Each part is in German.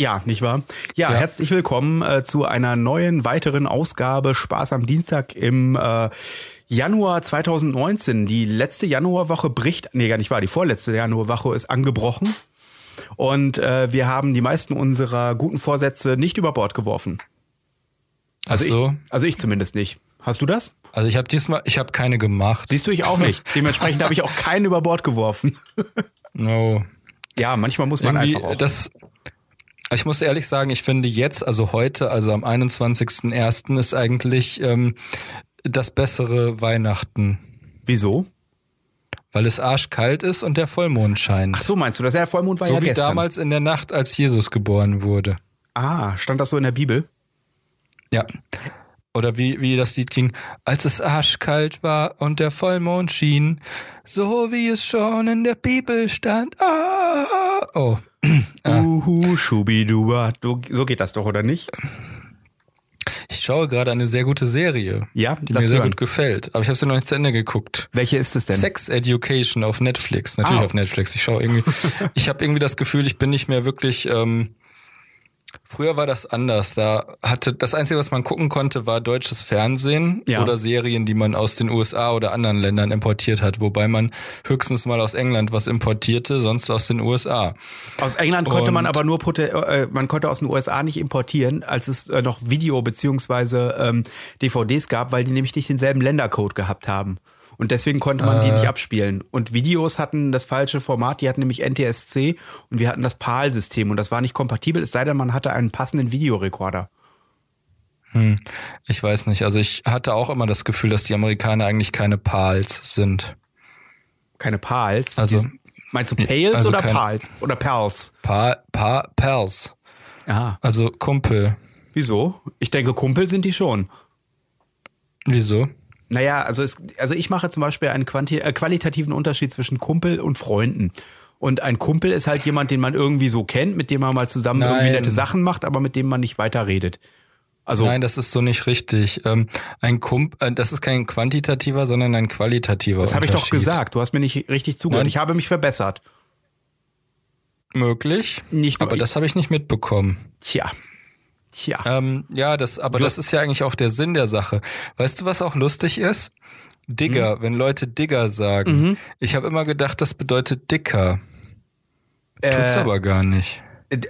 Ja, nicht wahr? Ja, Ja. herzlich willkommen äh, zu einer neuen, weiteren Ausgabe Spaß am Dienstag im äh, Januar 2019. Die letzte Januarwoche bricht, nee, gar nicht wahr, die vorletzte Januarwoche ist angebrochen. Und äh, wir haben die meisten unserer guten Vorsätze nicht über Bord geworfen. Also, Ach so. ich, also ich zumindest nicht. Hast du das? Also ich habe diesmal, ich habe keine gemacht. Siehst du, ich auch nicht. Dementsprechend habe ich auch keinen über Bord geworfen. No. Ja, manchmal muss man Irgendwie, einfach auch. das, ich muss ehrlich sagen, ich finde jetzt, also heute, also am 21.01. ist eigentlich ähm, das bessere Weihnachten. Wieso? Weil es arschkalt ist und der Vollmond scheint. Ach so, meinst du, das ja der Vollmond war so ja wie gestern. damals in der Nacht, als Jesus geboren wurde. Ah, stand das so in der Bibel? Ja. Oder wie, wie das Lied ging, als es arschkalt war und der Vollmond schien, so wie es schon in der Bibel stand. Ah, oh. Uhu, schubiduba. Du, so geht das doch, oder nicht? Ich schaue gerade eine sehr gute Serie, Ja, die mir sehr hören. gut gefällt. Aber ich habe sie noch nicht zu Ende geguckt. Welche ist es denn? Sex Education auf Netflix. Natürlich Ah. auf Netflix. Ich schaue irgendwie. ich habe irgendwie das Gefühl, ich bin nicht mehr wirklich. Ähm, früher war das anders. Da hatte das Einzige, was man gucken konnte, war deutsches Fernsehen Ja. oder Serien, die man aus den USA oder anderen Ländern importiert hat. Wobei man höchstens mal aus England was importierte, sonst aus den USA. Aus England konnte man Und- aber nur, äh, man konnte aus den USA nicht importieren, als es äh, noch Video- beziehungsweise ähm, DVDs gab, weil die nämlich nicht denselben Ländercode gehabt haben. Und deswegen konnte man die Äh. nicht abspielen. Und Videos hatten das falsche Format, die hatten nämlich NTSC und wir hatten das PAL-System und das war nicht kompatibel, es sei denn, man hatte einen passenden Videorekorder. Hm. Ich weiß nicht. Also ich hatte auch immer das Gefühl, dass die Amerikaner eigentlich keine Pals sind. Keine PALs. Also- Die- meinst du Pales also oder PALs? Oder PALs? Pa, pa, Pals. Aha. Also Kumpel. Wieso? Ich denke, Kumpel sind die schon. Wieso? Naja, also, es, also ich mache zum Beispiel einen äh, qualitativen Unterschied zwischen Kumpel und Freunden. Und ein Kumpel ist halt jemand, den man irgendwie so kennt, mit dem man mal zusammen irgendwie Nein. nette Sachen macht, aber mit dem man nicht weiter redet. Also, Nein, das ist so nicht richtig. Ähm, ein Kump, äh, das ist kein quantitativer, sondern ein qualitativer das habe ich doch gesagt. Du hast mir nicht richtig zugehört. Nein. Ich habe mich verbessert. Möglich. Nicht aber das habe ich nicht mitbekommen. Tja. Tja. Ähm, ja, das, aber Du das ist ja eigentlich auch der Sinn der Sache. Weißt du, was auch lustig ist? Digger, Mhm. wenn Leute Digger sagen. Ich habe immer gedacht, das bedeutet dicker. Tut's Äh, aber gar nicht.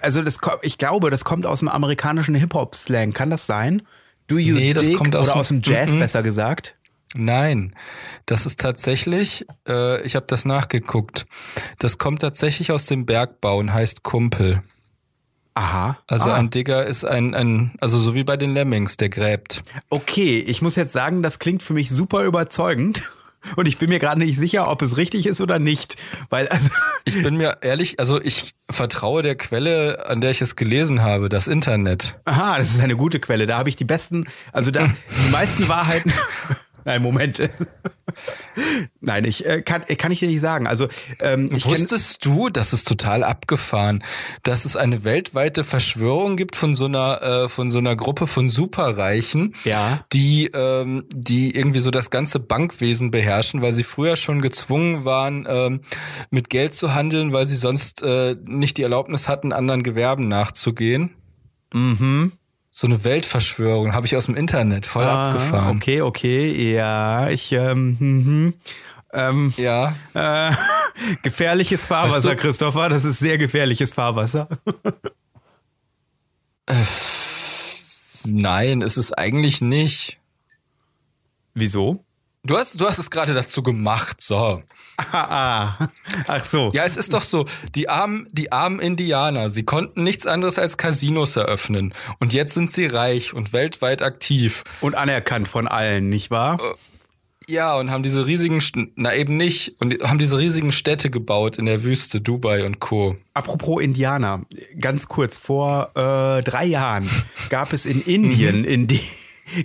Also das, ich glaube, das kommt aus dem amerikanischen Hip-Hop-Slang. Kann das sein? Do you Nee, das kommt aus oder dem- aus dem Jazz, Mhm. besser gesagt? Nein, das ist tatsächlich, äh, ich habe das nachgeguckt. Das kommt tatsächlich aus dem Bergbau und heißt Kumpel. Aha. Also ah. ein Digger ist ein, ein, also so wie bei den Lemmings, der gräbt. Okay, ich muss jetzt sagen, das klingt für mich super überzeugend. Und ich bin mir gerade nicht sicher, ob es richtig ist oder nicht. Weil, also, Ich bin mir ehrlich, also ich vertraue der Quelle, an der ich es gelesen habe, das Internet. aha, das ist eine gute Quelle. Da habe ich die besten, also da, die meisten Wahrheiten. Nein, Moment. Nein, ich äh, kann, äh, kann ich dir nicht sagen. Also, ähm, ich Wusstest du, das ist total abgefahren, dass es eine weltweite Verschwörung gibt von so einer, äh, von so einer Gruppe von Superreichen, Ja. die, ähm, die irgendwie so das ganze Bankwesen beherrschen, weil sie früher schon gezwungen waren, ähm, mit Geld zu handeln, weil sie sonst äh, nicht die Erlaubnis hatten, anderen Gewerben nachzugehen. Mhm. So eine Weltverschwörung habe ich aus dem Internet, voll Ah, abgefahren. Okay, okay, ja, ich, ähm, mhm. ähm, Ja, äh, gefährliches Fahrwasser, Weißt du- Christopher. Das ist sehr gefährliches Fahrwasser. nein, ist es eigentlich nicht. Wieso? Du hast, du hast es gerade dazu gemacht, so. Ah, ah. Ach so. Ja, es ist doch so, die armen, die armen Indianer, sie konnten nichts anderes als Casinos eröffnen. Und jetzt sind sie reich und weltweit aktiv. Und anerkannt von allen, nicht wahr? Ja, und haben diese riesigen, na eben nicht, und haben diese riesigen Städte gebaut in der Wüste, Dubai und Co. Apropos Indianer, ganz kurz, vor äh, drei Jahren gab es in Indien, in die,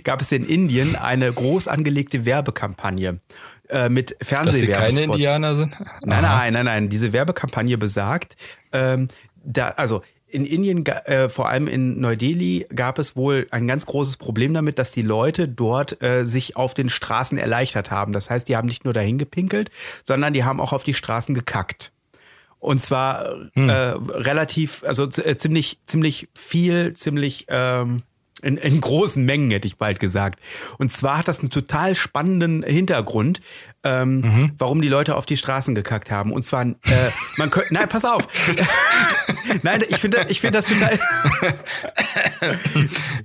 gab es in Indien eine groß angelegte Werbekampagne äh, mit Dass sie Fernsehwerbespots. keine Indianer sind? Nein, Aha. nein, nein, nein. Diese Werbekampagne besagt, ähm, da, also in Indien, äh, vor allem in Neu-Delhi, gab es wohl ein ganz großes Problem damit, dass die Leute dort äh, sich auf den Straßen erleichtert haben. Das heißt, die haben nicht nur dahin gepinkelt, sondern die haben auch auf die Straßen gekackt. und zwar hm. äh, relativ, also äh, ziemlich, ziemlich viel, ziemlich ähm, in, in großen Mengen, hätte ich bald gesagt. Und zwar hat das einen total spannenden Hintergrund, ähm, mhm. warum die Leute auf die Straßen gekackt haben. Und zwar, äh, man könnte, nein, pass auf. nein, ich finde ich finde das total.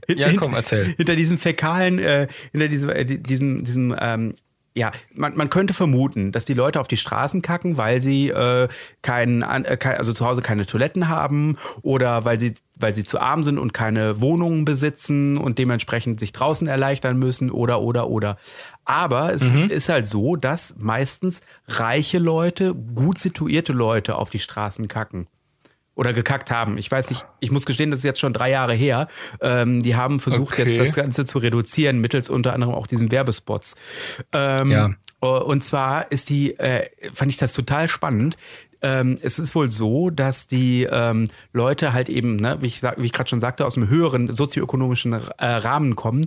ja, komm, erzähl. Hinter diesem fäkalen, äh, hinter diesem, äh, diesem, diesem ähm, ja, man, man könnte vermuten, dass die Leute auf die Straßen kacken, weil sie äh, kein, äh, also zu Hause keine Toiletten haben oder weil sie, weil sie zu arm sind und keine Wohnungen besitzen und dementsprechend sich draußen erleichtern müssen oder oder oder. Aber es mhm. ist halt so, dass meistens reiche Leute, gut situierte Leute auf die Straßen kacken oder gekackt haben. Ich weiß nicht, ich muss gestehen, das ist jetzt schon drei Jahre her. Ähm, die haben versucht, okay. jetzt das Ganze zu reduzieren, mittels unter anderem auch diesen Werbespots. Ähm, ja. Und zwar ist die, äh, fand ich das total spannend ähm, es ist wohl so, dass die ähm, Leute halt eben, ne, wie ich, wie ich gerade schon sagte, aus einem höheren sozioökonomischen äh, Rahmen kommen.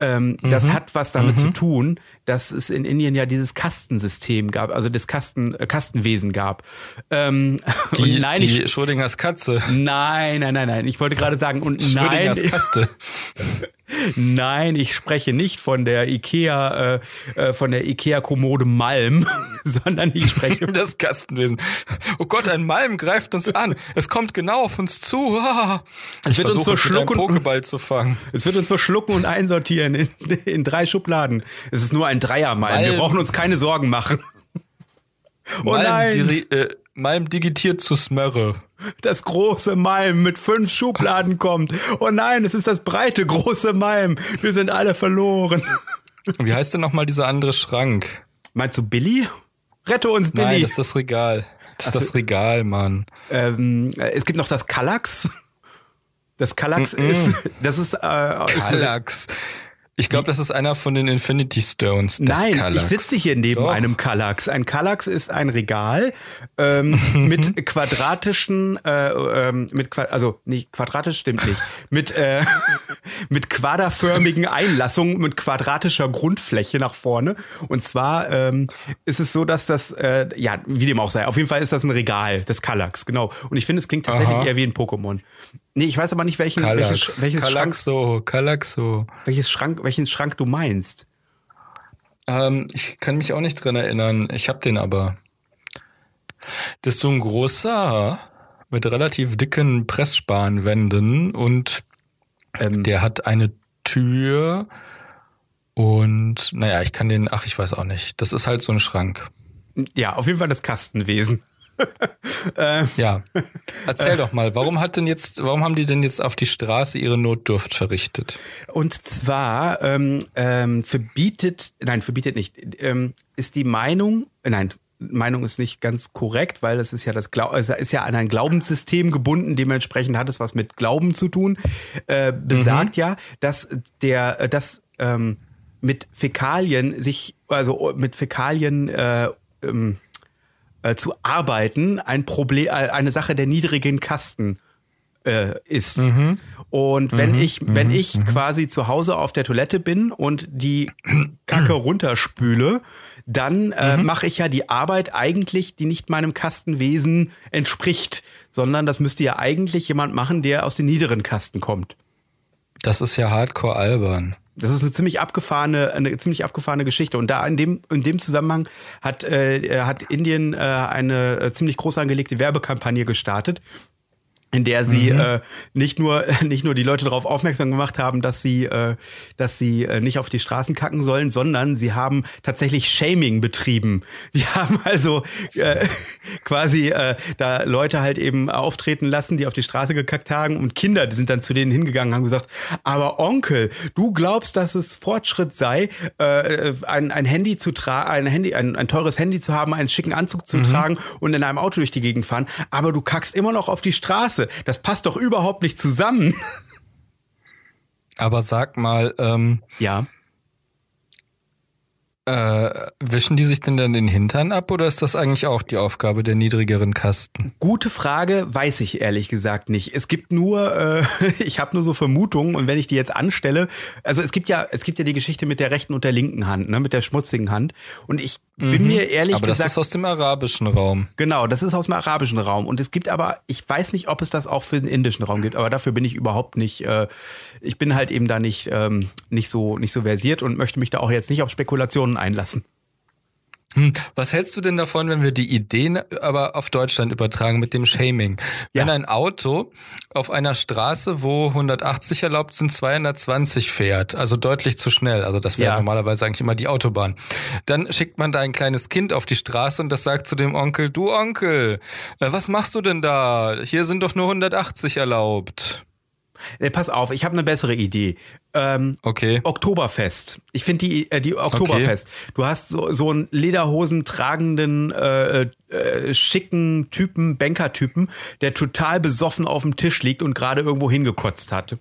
Ähm, mhm. Das hat was damit mhm. zu tun, dass es in Indien ja dieses Kastensystem gab, also das Kasten, äh, Kastenwesen gab. Ähm, die, nein, die ich, Schrödingers Katze. Nein, nein, nein, nein. Ich wollte gerade sagen, und Schrödingers nein. Kaste. Nein, ich spreche nicht von der Ikea, äh, äh von der Ikea-Kommode Malm, sondern ich spreche das Kastenwesen. Oh Gott, ein Malm greift uns an. Es kommt genau auf uns zu. es wird uns verschlucken, Pokéball zu fangen. Es wird uns verschlucken und einsortieren in, in drei Schubladen. Es ist nur ein Dreiermalm. Wir brauchen uns keine Sorgen machen. Oh Malm, nein. Äh, Malm digitiert zu Smörre das große Malm mit fünf Schubladen kommt. Oh nein, es ist das breite große Malm. Wir sind alle verloren. Wie heißt denn nochmal dieser andere Schrank? Meinst du Billy? Rette uns, Billy. Nein, das ist das Regal. Das ist also, das Regal, Mann. Ähm, es gibt noch das Kallax. Das Kallax mm -mm. ist, das ist, äh, Kallax. Ich glaube, das ist einer von den Infinity Stones. Nein, Kallax. ich sitze hier neben Doch. einem Kallax. Ein Kallax ist ein Regal ähm, mit quadratischen, äh, ähm, mit also nicht quadratisch stimmt nicht, mit äh, mit quaderförmigen Einlassungen mit quadratischer Grundfläche nach vorne. Und zwar ähm, ist es so, dass das äh, ja wie dem auch sei. Auf jeden Fall ist das ein Regal, das Kallax, genau. Und ich finde, es klingt tatsächlich Aha. eher wie ein Pokémon. Nee, ich weiß aber nicht, welchen, welches, welches Kalaxo, Schrank, Kalaxo. Welches Schrank, welchen Schrank du meinst. Ähm, ich kann mich auch nicht dran erinnern. Ich hab den aber. Das ist so ein großer mit relativ dicken Pressspanwänden und ähm, der hat eine Tür und naja, ich kann den, ach, ich weiß auch nicht. Das ist halt so ein Schrank. Ja, auf jeden Fall das Kastenwesen. Äh, ja. Erzähl äh, doch mal, warum hat denn jetzt, warum haben die denn jetzt auf die Straße ihre Notdurft verrichtet? Und zwar ähm, ähm, verbietet, nein, verbietet nicht, ähm, ist die Meinung, nein, Meinung ist nicht ganz korrekt, weil es ist ja das Glau es ist ja an ein Glaubenssystem gebunden, dementsprechend hat es was mit Glauben zu tun. Äh, besagt mhm. ja, dass der, dass ähm, mit Fäkalien sich, also mit Fäkalien äh, ähm, äh, zu arbeiten ein Problem, äh, eine Sache der niedrigen Kasten äh, ist. Mhm. Und wenn mhm. ich, wenn mhm. ich mhm. quasi zu Hause auf der Toilette bin und die Kacke runterspüle, dann äh, mhm. mache ich ja die Arbeit eigentlich, die nicht meinem Kastenwesen entspricht, sondern das müsste ja eigentlich jemand machen, der aus den niederen Kasten kommt. Das ist ja hardcore albern. Das ist eine ziemlich abgefahrene, eine ziemlich abgefahrene Geschichte. Und da in dem, in dem Zusammenhang hat, äh, hat Indien äh, eine äh, ziemlich groß angelegte Werbekampagne gestartet, in der sie mhm. äh, nicht nur nicht nur die Leute darauf aufmerksam gemacht haben, dass sie äh, dass sie äh, nicht auf die Straßen kacken sollen, sondern sie haben tatsächlich Shaming betrieben. Die haben also äh, quasi äh, da Leute halt eben auftreten lassen, die auf die Straße gekackt haben und Kinder, die sind dann zu denen hingegangen, haben gesagt: "Aber Onkel, du glaubst, dass es Fortschritt sei, äh, ein, ein Handy zu tragen, ein Handy, ein, ein teures Handy zu haben, einen schicken Anzug zu mhm. tragen und in einem Auto durch die Gegend fahren, aber du kackst immer noch auf die Straße." Klasse. Das passt doch überhaupt nicht zusammen. Aber sag mal, ähm, ja. Äh, wischen die sich denn dann den Hintern ab oder ist das eigentlich auch die Aufgabe der niedrigeren Kasten? Gute Frage, weiß ich ehrlich gesagt nicht. Es gibt nur, äh, ich habe nur so Vermutungen und wenn ich die jetzt anstelle, also es gibt ja, es gibt ja die Geschichte mit der rechten und der linken Hand, ne, mit der schmutzigen Hand und ich bin mir ehrlich aber gesagt. das ist aus dem arabischen Raum. Genau, das ist aus dem arabischen Raum. Und es gibt aber, ich weiß nicht, ob es das auch für den indischen Raum gibt, aber dafür bin ich überhaupt nicht, äh, ich bin halt eben da nicht, ähm, nicht so, nicht so versiert und möchte mich da auch jetzt nicht auf Spekulationen einlassen. Hm, Was hältst du denn davon, wenn wir die Ideen aber auf Deutschland übertragen mit dem Shaming? Wenn Ja. ein Auto auf einer Straße, wo 180 erlaubt sind, 220 fährt, also deutlich zu schnell, also das wäre Ja. normalerweise eigentlich immer die Autobahn, dann schickt man da ein kleines Kind auf die Straße und das sagt zu dem Onkel, du Onkel, äh, was machst du denn da? Hier sind doch nur 180 erlaubt. Äh, pass auf, ich habe eine bessere Idee. Ähm, Okay. Oktoberfest. Ich finde die, äh, die Oktoberfest. Du hast so, so einen Lederhosen tragenden, äh, äh, schicken Typen, Banker-Typen, der total besoffen auf dem Tisch liegt und gerade irgendwo hingekotzt hat.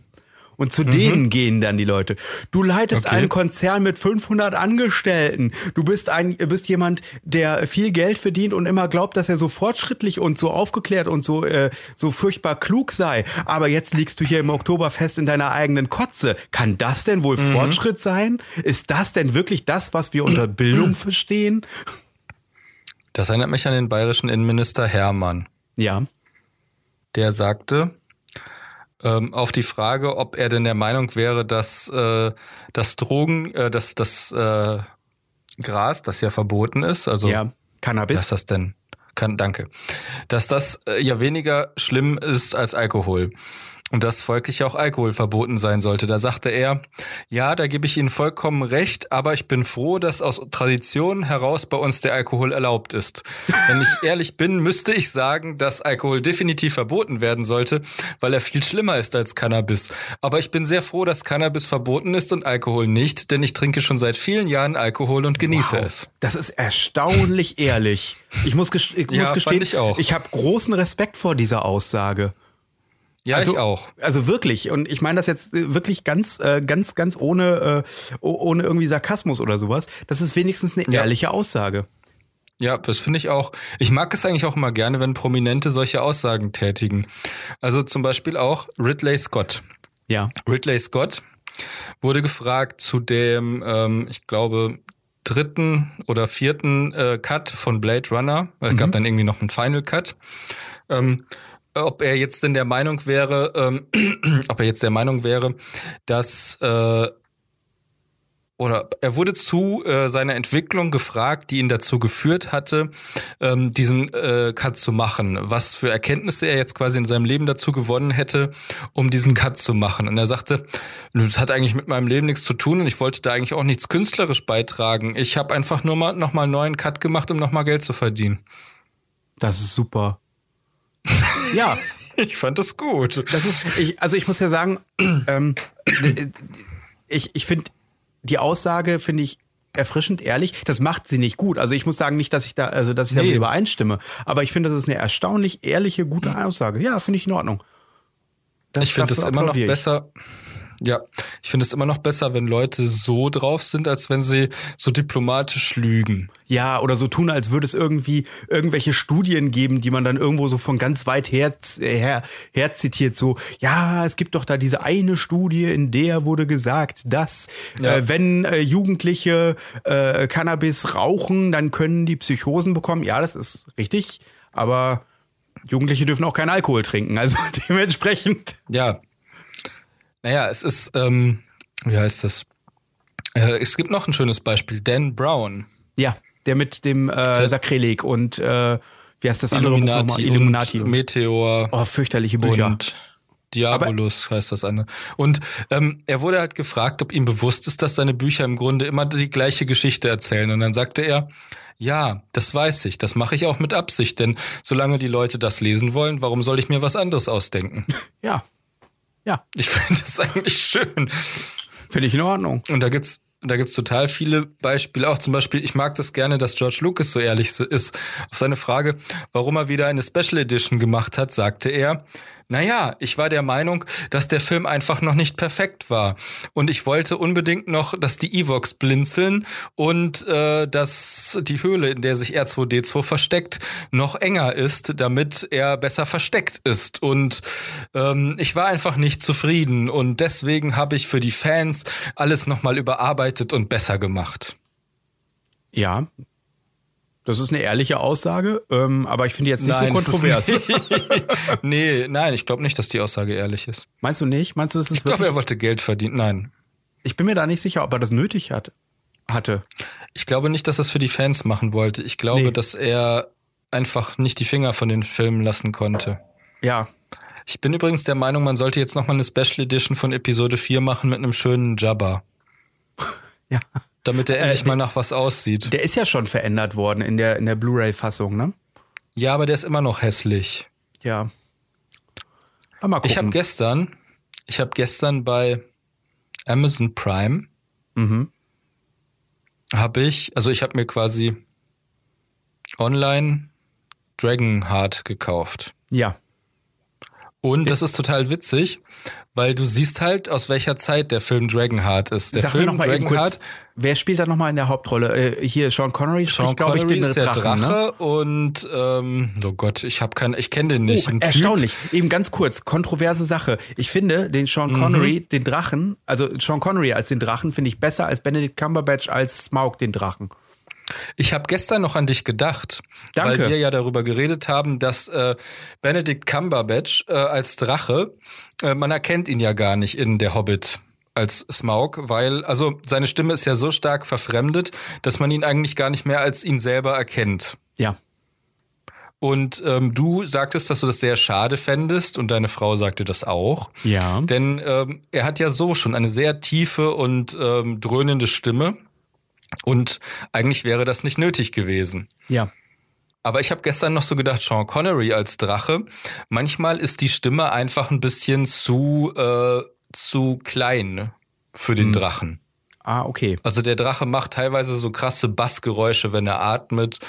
Und zu denen gehen dann die Leute. Du leitest Okay. einen Konzern mit 500 Angestellten. Du bist ein, bist jemand, der viel Geld verdient und immer glaubt, dass er so fortschrittlich und so aufgeklärt und so, äh, so furchtbar klug sei. Aber jetzt liegst du hier im Oktoberfest in deiner eigenen Kotze. Kann das denn wohl Fortschritt sein? Ist das denn wirklich das, was wir unter Bildung verstehen? Das erinnert mich an den bayerischen Innenminister Hermann. Ja. der sagte, ähm, auf die Frage, ob er denn der Meinung wäre, dass äh, das Drogen, äh, dass das äh, Gras, das ja verboten ist, also ja. Cannabis. ist das denn? Kann, danke. Dass das äh, ja weniger schlimm ist als Alkohol. Und dass folglich auch Alkohol verboten sein sollte. Da sagte er, ja, da gebe ich Ihnen vollkommen recht, aber ich bin froh, dass aus Tradition heraus bei uns der Alkohol erlaubt ist. Wenn ich ehrlich bin, müsste ich sagen, dass Alkohol definitiv verboten werden sollte, weil er viel schlimmer ist als Cannabis. Aber ich bin sehr froh, dass Cannabis verboten ist und Alkohol nicht, denn ich trinke schon seit vielen Jahren Alkohol und genieße Wow, es. Das ist erstaunlich ehrlich. Ich muss, ich muss gestehen, ich auch. habe großen Respekt vor dieser Aussage. Ja, also, ich auch. Also wirklich. Und ich meine das jetzt äh, wirklich ganz, äh, ganz, ganz ohne, äh, oh- ohne irgendwie Sarkasmus oder sowas. Das ist wenigstens eine Ja. ehrliche Aussage. Ja, das finde ich auch. Ich mag es eigentlich auch immer gerne, wenn Prominente solche Aussagen tätigen. Also zum Beispiel auch Ridley Scott. Ja. Ridley Scott wurde gefragt zu dem, ähm, ich glaube, dritten oder vierten äh, Cut von Blade Runner. Es gab dann irgendwie noch einen Final Cut. Ähm, ob er jetzt denn der Meinung wäre, ähm, ob er jetzt der Meinung wäre, dass äh, oder er wurde zu äh, seiner Entwicklung gefragt, die ihn dazu geführt hatte, ähm, diesen äh, Cut zu machen. Was für Erkenntnisse er jetzt quasi in seinem Leben dazu gewonnen hätte, um diesen Cut zu machen. Und er sagte, das hat eigentlich mit meinem Leben nichts zu tun und ich wollte da eigentlich auch nichts künstlerisch beitragen. Ich habe einfach nur mal nochmal einen neuen Cut gemacht, um nochmal Geld zu verdienen. Das ist super. ja. Ich fand das gut. Das ist, ich, also ich muss ja sagen, ähm, ich, ich finde die Aussage finde ich erfrischend ehrlich. Das macht sie nicht gut. Also ich muss sagen nicht, dass ich da, also dass ich damit Nee. übereinstimme, aber ich finde, das ist eine erstaunlich ehrliche, gute Aussage. Ja, finde ich in Ordnung. Das ich finde es dafür immer noch applaudiere ich. Ja, ich finde es immer noch besser, wenn Leute so drauf sind, als wenn sie so diplomatisch lügen. Ja, oder so tun, als würde es irgendwie irgendwelche Studien geben, die man dann irgendwo so von ganz weit her, her, her zitiert. So, ja, es gibt doch da diese eine Studie, in der wurde gesagt, dass Ja. äh, wenn äh, Jugendliche äh, Cannabis rauchen, dann können die Psychosen bekommen. Ja, das ist richtig, aber Jugendliche dürfen auch keinen Alkohol trinken. Also dementsprechend. Ja. Naja, es ist, ähm, wie heißt das? Äh, es gibt noch ein schönes Beispiel. Dan Brown. Ja, der mit dem äh, Sakrileg und äh, wie heißt das andere Buch nochmal? Illuminati, Illuminati. und Meteor. oh, fürchterliche Bücher. Und Diabolus heißt das eine. Und ähm, er wurde halt gefragt, ob ihm bewusst ist, dass seine Bücher im Grunde immer die gleiche Geschichte erzählen. Und dann sagte er, ja, das weiß ich, das mache ich auch mit Absicht, denn solange die Leute das lesen wollen, warum soll ich mir was anderes ausdenken? ja. Ja, Ich finde das eigentlich schön. finde ich in Ordnung. Und da gibt's da gibt's total viele Beispiele. Auch zum Beispiel, ich mag das gerne, dass George Lucas so ehrlich ist. Auf seine Frage, warum er wieder eine Special Edition gemacht hat, sagte er, naja, ich war der Meinung, dass der Film einfach noch nicht perfekt war. Und ich wollte unbedingt noch, dass die Evox blinzeln und äh, dass die Höhle, in der sich R2D2 versteckt, noch enger ist, damit er besser versteckt ist. Und ähm, ich war einfach nicht zufrieden. Und deswegen habe ich für die Fans alles nochmal überarbeitet und besser gemacht. Ja, Das ist eine ehrliche Aussage, ähm, aber ich finde jetzt nicht Nein, so kontrovers. nicht- nee, nein, ich glaube nicht, dass die Aussage ehrlich ist. Meinst du nicht? Meinst du, es ist Ich glaube, er wollte Geld verdienen. Nein. Ich bin mir da nicht sicher, ob er das nötig hat, hatte. Ich glaube nicht, dass er es für die Fans machen wollte. Ich glaube, Nee. dass er einfach nicht die Finger von den Filmen lassen konnte. Ja, Ich bin übrigens der Meinung, man sollte jetzt nochmal eine Special Edition von Episode 4 machen mit einem schönen Jabba. ja. Damit er endlich Äh, mal nach was aussieht. Der ist ja schon verändert worden in der in der Blu-ray-Fassung, ne? Ja, aber der ist immer noch hässlich. Ja. Aber mal gucken. Ich habe gestern, ich habe gestern bei Amazon Prime mhm. habe ich, also ich habe mir quasi online Dragonheart gekauft. Ja. Und das ist total witzig, weil du siehst halt, aus welcher Zeit der Film Dragonheart ist. Der Sag Film Dragonheart, wer spielt da noch mal in der Hauptrolle? Äh, hier Sean Connery Sean spricht, glaube ich, Connery den ist der Drachen, ne? Drache und ähm, oh Gott, ich habe keinen, ich kenne den nicht. Oh, Ein Typ- erstaunlich. Eben ganz kurz, kontroverse Sache. Ich finde den Sean Connery, den Drachen, also Sean Connery als den Drachen, finde ich besser als Benedict Cumberbatch als Smaug den Drachen. Ich habe gestern noch an dich gedacht, Danke. weil wir ja darüber geredet haben, dass äh, Benedict Cumberbatch äh, als Drache, äh, man erkennt ihn ja gar nicht in Der Hobbit als Smaug, weil also seine Stimme ist ja so stark verfremdet, dass man ihn eigentlich gar nicht mehr als ihn selber erkennt. Ja. Und ähm, du sagtest, dass du das sehr schade fändest und deine Frau sagte das auch. Ja. Denn ähm, er hat ja so schon eine sehr tiefe und ähm, dröhnende Stimme. Und eigentlich wäre das nicht nötig gewesen. Ja. Aber ich habe gestern noch so gedacht, Sean Connery als Drache, manchmal ist die Stimme einfach ein bisschen zu, äh, zu klein für den Drachen. Ah, okay. Also der Drache macht teilweise so krasse Bassgeräusche, wenn er atmet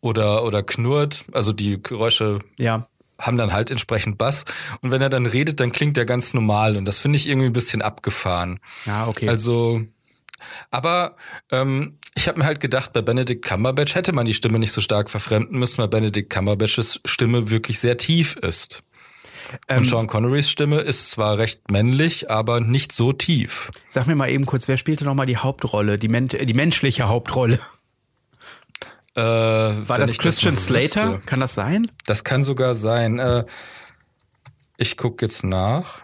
oder, oder knurrt. Also die Geräusche Ja. haben dann halt entsprechend Bass. Und wenn er dann redet, dann klingt er ganz normal. Und das finde ich irgendwie ein bisschen abgefahren. Ja, okay. Also, aber ähm, ich habe mir halt gedacht, bei Benedict Cumberbatch hätte man die Stimme nicht so stark verfremden müssen, weil Benedict Cumberbatches Stimme wirklich sehr tief ist. Und Ähm, Sean Connerys Stimme ist zwar recht männlich, aber nicht so tief. Sag mir mal eben kurz, wer spielte noch mal die Hauptrolle, die, men äh, die menschliche Hauptrolle? Äh, War das Christian Slater? Kann das sein? Das kann sogar sein. Äh, ich gucke jetzt nach.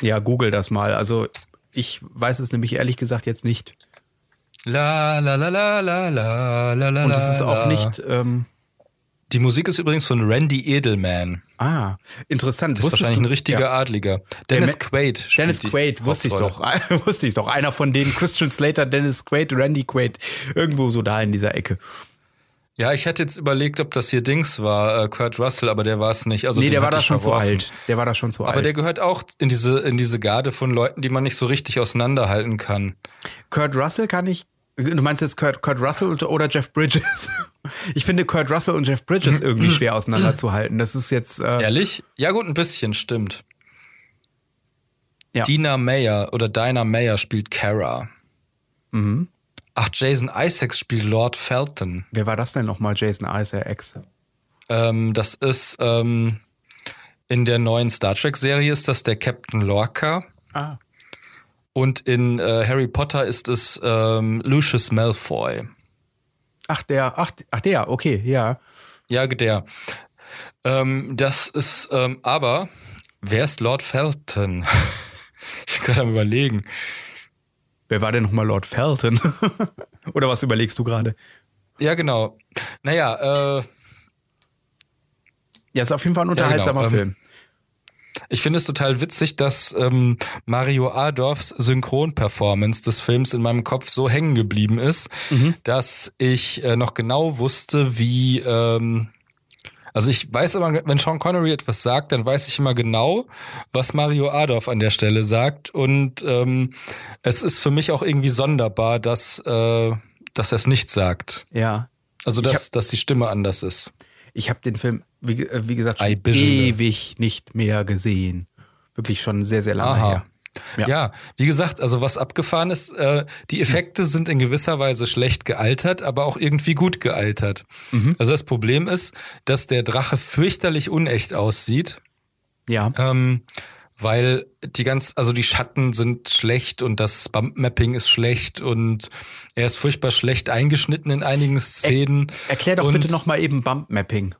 Ja, google das mal. Also ich weiß es nämlich ehrlich gesagt jetzt nicht. La la la la la la la la. Und es ist auch nicht. Ähm, Die Musik ist übrigens von Randy Edelman. ah, interessant. Das ist wahrscheinlich ein richtiger Ja. Adliger. Dennis Quaid. Dennis Quaid, wusste ich doch. Wusste ich doch. Einer von denen, Christian Slater, Dennis Quaid, Randy Quaid. Irgendwo so da in dieser Ecke. Ja, ich hätte jetzt überlegt, ob das hier Dings war, äh, Kurt Russell, aber der war es nicht. Also nee, der war da schon zu verworfen. alt. Der war da schon zu Aber alt. der gehört auch in diese, in diese Garde von Leuten, die man nicht so richtig auseinanderhalten kann. Kurt Russell kann ich. Du meinst jetzt Kurt, Kurt Russell oder Jeff Bridges? Ich finde Kurt Russell und Jeff Bridges irgendwie schwer auseinanderzuhalten. Das ist jetzt. Äh, Ehrlich? Ja gut, ein bisschen, stimmt. Ja. Dina Mayer oder Dinah Mayer spielt Kara. Mhm. Ach, Jason Isaacs spielt Lord Felton. Wer war das denn nochmal? Jason Isaacs. Ähm, das ist ähm, in der neuen Star Trek-Serie ist das der Captain Lorca. Ah. Und in äh, Harry Potter ist es ähm, Lucius Malfoy. Ach, der, ach, ach, der, okay, ja. Ja, der. Ähm, das ist, ähm, aber wer ist Lord Felton? ich bin gerade am überlegen. Wer war denn nochmal Lord Felton? oder was überlegst du gerade? Ja, genau. Naja, äh, Ja, ist auf jeden Fall ein unterhaltsamer ähm, Film. Ich finde es total witzig, dass ähm, Mario Adorfs Synchronperformance des Films in meinem Kopf so hängen geblieben ist, dass ich äh, noch genau wusste, wie ähm, also ich weiß immer, wenn Sean Connery etwas sagt, dann weiß ich immer genau, was Mario Adorf an der Stelle sagt. Und ähm, es ist für mich auch irgendwie sonderbar, dass, äh, dass er es nicht sagt. Ja. Also dass, dass die Stimme anders ist. Ich habe den Film, wie, äh, wie gesagt, schon ewig nicht mehr gesehen. Wirklich schon sehr, sehr lange Aha. her. Ja. Ja. wie gesagt, also was abgefahren ist, äh, die Effekte sind in gewisser Weise schlecht gealtert, aber auch irgendwie gut gealtert. Also das Problem ist, dass der Drache fürchterlich unecht aussieht, Ja. ähm, weil die ganz, also die Schatten sind schlecht und das Bump-Mapping ist schlecht und er ist furchtbar schlecht eingeschnitten in einigen Szenen. Er, erklär doch und, bitte nochmal eben Bump-Mapping.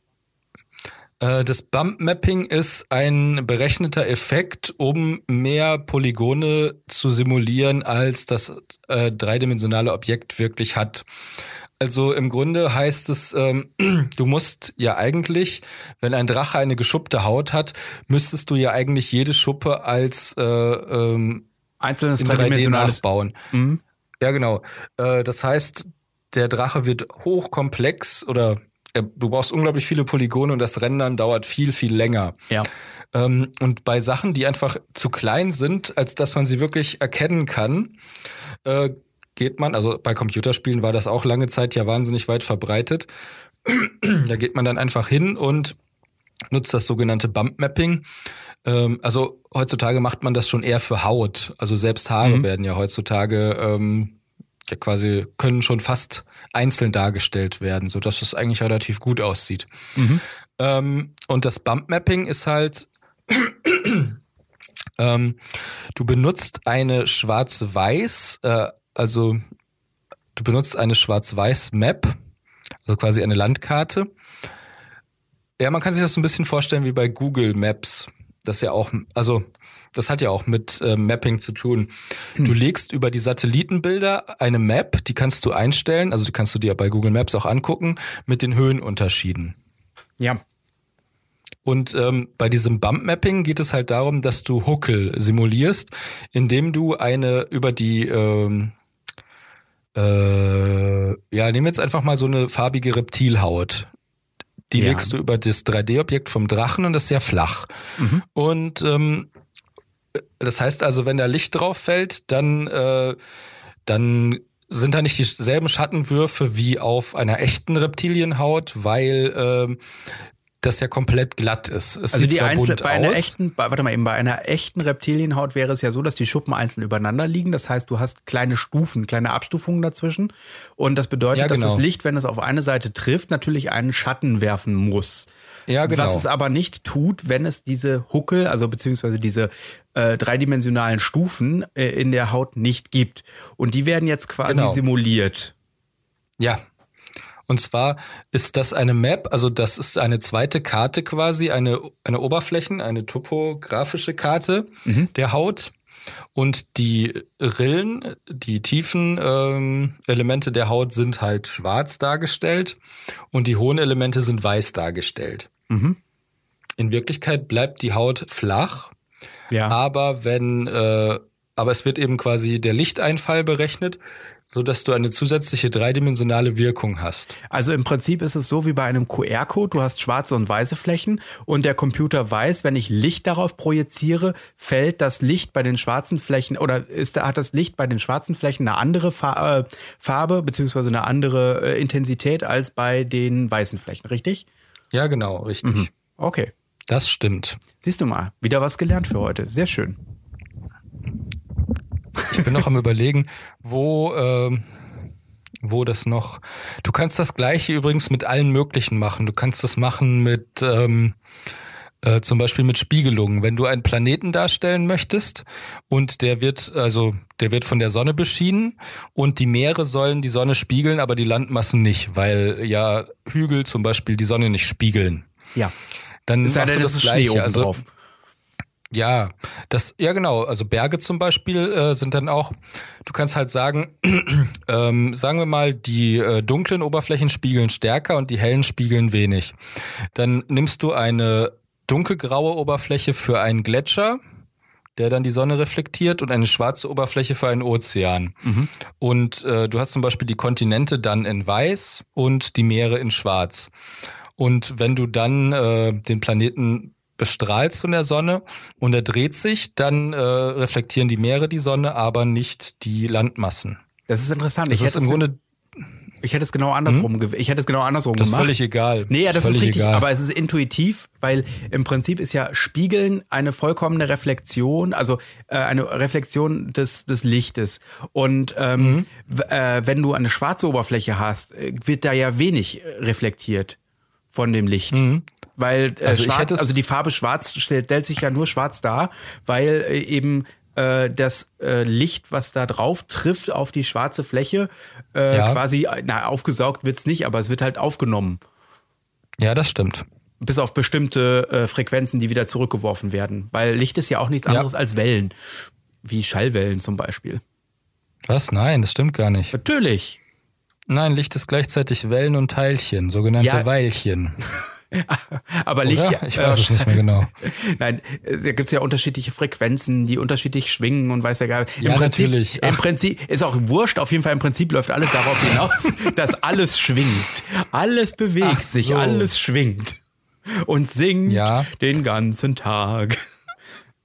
Äh, das Bump-Mapping ist ein berechneter Effekt, um mehr Polygone zu simulieren, als das äh, dreidimensionale Objekt wirklich hat. Also im Grunde heißt es, ähm, du musst ja eigentlich, wenn ein Drache eine geschuppte Haut hat, müsstest du ja eigentlich jede Schuppe als äh, ähm, einzelnes dreidimensionales bauen. Mhm. Ja, genau. Äh, das heißt, der Drache wird hochkomplex oder du brauchst unglaublich viele Polygone und das Rendern dauert viel, viel länger. Ja. Ähm, und bei Sachen, die einfach zu klein sind, als dass man sie wirklich erkennen kann, äh, geht man, also bei Computerspielen war das auch lange Zeit ja wahnsinnig weit verbreitet. da geht man dann einfach hin und nutzt das sogenannte Bump Mapping. Ähm, also heutzutage macht man das schon eher für Haut. Also selbst Haare mhm. werden ja heutzutage ähm, ja quasi können schon fast einzeln dargestellt werden, so dass es eigentlich relativ gut aussieht. Mhm. Ähm, und das Bump Mapping ist halt ähm, du benutzt eine schwarz-weiß äh, also du benutzt eine Schwarz-Weiß-Map, also quasi eine Landkarte. Ja, man kann sich das so ein bisschen vorstellen wie bei Google Maps. Das ja auch, also das hat ja auch mit äh, Mapping zu tun. Hm. Du legst über die Satellitenbilder eine Map, die kannst du einstellen, also die kannst du dir bei Google Maps auch angucken, mit den Höhenunterschieden. Ja. Und ähm, bei diesem Bump Mapping geht es halt darum, dass du Huckel simulierst, indem du eine über die ähm, äh, ja, nehmen wir jetzt einfach mal so eine farbige Reptilhaut. Die ja. legst du über das 3D-Objekt vom Drachen und das ist sehr flach. Mhm. Und ähm, das heißt also, wenn da Licht drauf fällt, dann, äh, dann sind da nicht dieselben Schattenwürfe wie auf einer echten Reptilienhaut, weil ähm, das ja komplett glatt ist. Es also die einzelne, bei einer aus. echten, warte mal eben, bei einer echten Reptilienhaut wäre es ja so, dass die Schuppen einzeln übereinander liegen. Das heißt, du hast kleine Stufen, kleine Abstufungen dazwischen. Und das bedeutet, ja, genau. dass das Licht, wenn es auf eine Seite trifft, natürlich einen Schatten werfen muss. Ja, genau. Was es aber nicht tut, wenn es diese Huckel, also beziehungsweise diese äh, dreidimensionalen Stufen äh, in der Haut nicht gibt. Und die werden jetzt quasi genau. simuliert. Ja, und zwar ist das eine Map, also das ist eine zweite Karte quasi, eine, eine Oberflächen, eine topografische Karte mhm. der Haut. Und die Rillen, die tiefen ähm, Elemente der Haut sind halt schwarz dargestellt und die hohen Elemente sind weiß dargestellt. Mhm. In Wirklichkeit bleibt die Haut flach, ja. aber wenn, äh, aber es wird eben quasi der Lichteinfall berechnet so dass du eine zusätzliche dreidimensionale Wirkung hast. Also im Prinzip ist es so wie bei einem QR-Code. Du hast schwarze und weiße Flächen und der Computer weiß, wenn ich Licht darauf projiziere, fällt das Licht bei den schwarzen Flächen oder ist, hat das Licht bei den schwarzen Flächen eine andere äh, Farbe beziehungsweise eine andere äh, Intensität als bei den weißen Flächen, richtig? Ja, genau, richtig. Mhm. Okay. Das stimmt. Siehst du mal, wieder was gelernt für heute. Sehr schön. Ich bin noch am überlegen, wo, ähm, wo das noch. Du kannst das gleiche übrigens mit allen möglichen machen. Du kannst das machen mit ähm, äh, zum Beispiel mit Spiegelungen. Wenn du einen Planeten darstellen möchtest und der wird, also der wird von der Sonne beschienen und die Meere sollen die Sonne spiegeln, aber die Landmassen nicht, weil ja Hügel zum Beispiel die Sonne nicht spiegeln. Ja. Dann ist machst du das, das Gleiche. also, drauf. Ja, das, ja genau. Also Berge zum Beispiel äh, sind dann auch, du kannst halt sagen, ähm, sagen wir mal, die äh, dunklen Oberflächen spiegeln stärker und die hellen spiegeln wenig. Dann nimmst du eine dunkelgraue Oberfläche für einen Gletscher, der dann die Sonne reflektiert und eine schwarze Oberfläche für einen Ozean. Mhm. Und äh, du hast zum Beispiel die Kontinente dann in weiß und die Meere in schwarz. Und wenn du dann äh, den Planeten bestrahlst von der Sonne und er dreht sich, dann äh, reflektieren die Meere die Sonne, aber nicht die Landmassen. Das ist interessant. Das ich ist im Grunde ich hätte es genau andersrum, hm? ich hätte es genau andersrum das gemacht. Ist völlig egal. Nee, ja, das völlig ist richtig, egal. aber es ist intuitiv, weil im Prinzip ist ja Spiegeln eine vollkommene Reflexion, also äh, eine Reflexion des, des Lichtes. Und ähm, mhm. äh, wenn du eine schwarze Oberfläche hast, äh, wird da ja wenig reflektiert von dem Licht. Mhm. Weil äh, Also schwarz, es- also die Farbe schwarz stellt, sich ja nur schwarz dar, weil äh, eben äh, das äh, Licht, was da drauf trifft auf die schwarze Fläche, äh, Ja. quasi, na, aufgesaugt wird's nicht, aber es wird halt aufgenommen. Ja, das stimmt. Bis auf bestimmte äh, Frequenzen, die wieder zurückgeworfen werden. Weil Licht ist ja auch nichts Ja. anderes als Wellen. Wie Schallwellen zum Beispiel. Was? Nein, das stimmt gar nicht. Natürlich. Nein, Licht ist gleichzeitig Wellen und Teilchen, sogenannte Ja. Weilchen. Aber Licht, Oder? Ich weiß es nicht mehr genau. Nein, äh, da gibt's ja unterschiedliche Frequenzen, die unterschiedlich schwingen und weiß ja gar Im Ja, Prinzip, natürlich. Im Ach. Prinzip ist auch wurscht, auf jeden Fall im Prinzip läuft alles darauf hinaus, dass alles schwingt. Alles bewegt Ach sich, so. alles schwingt. Und singt Ja. den ganzen Tag.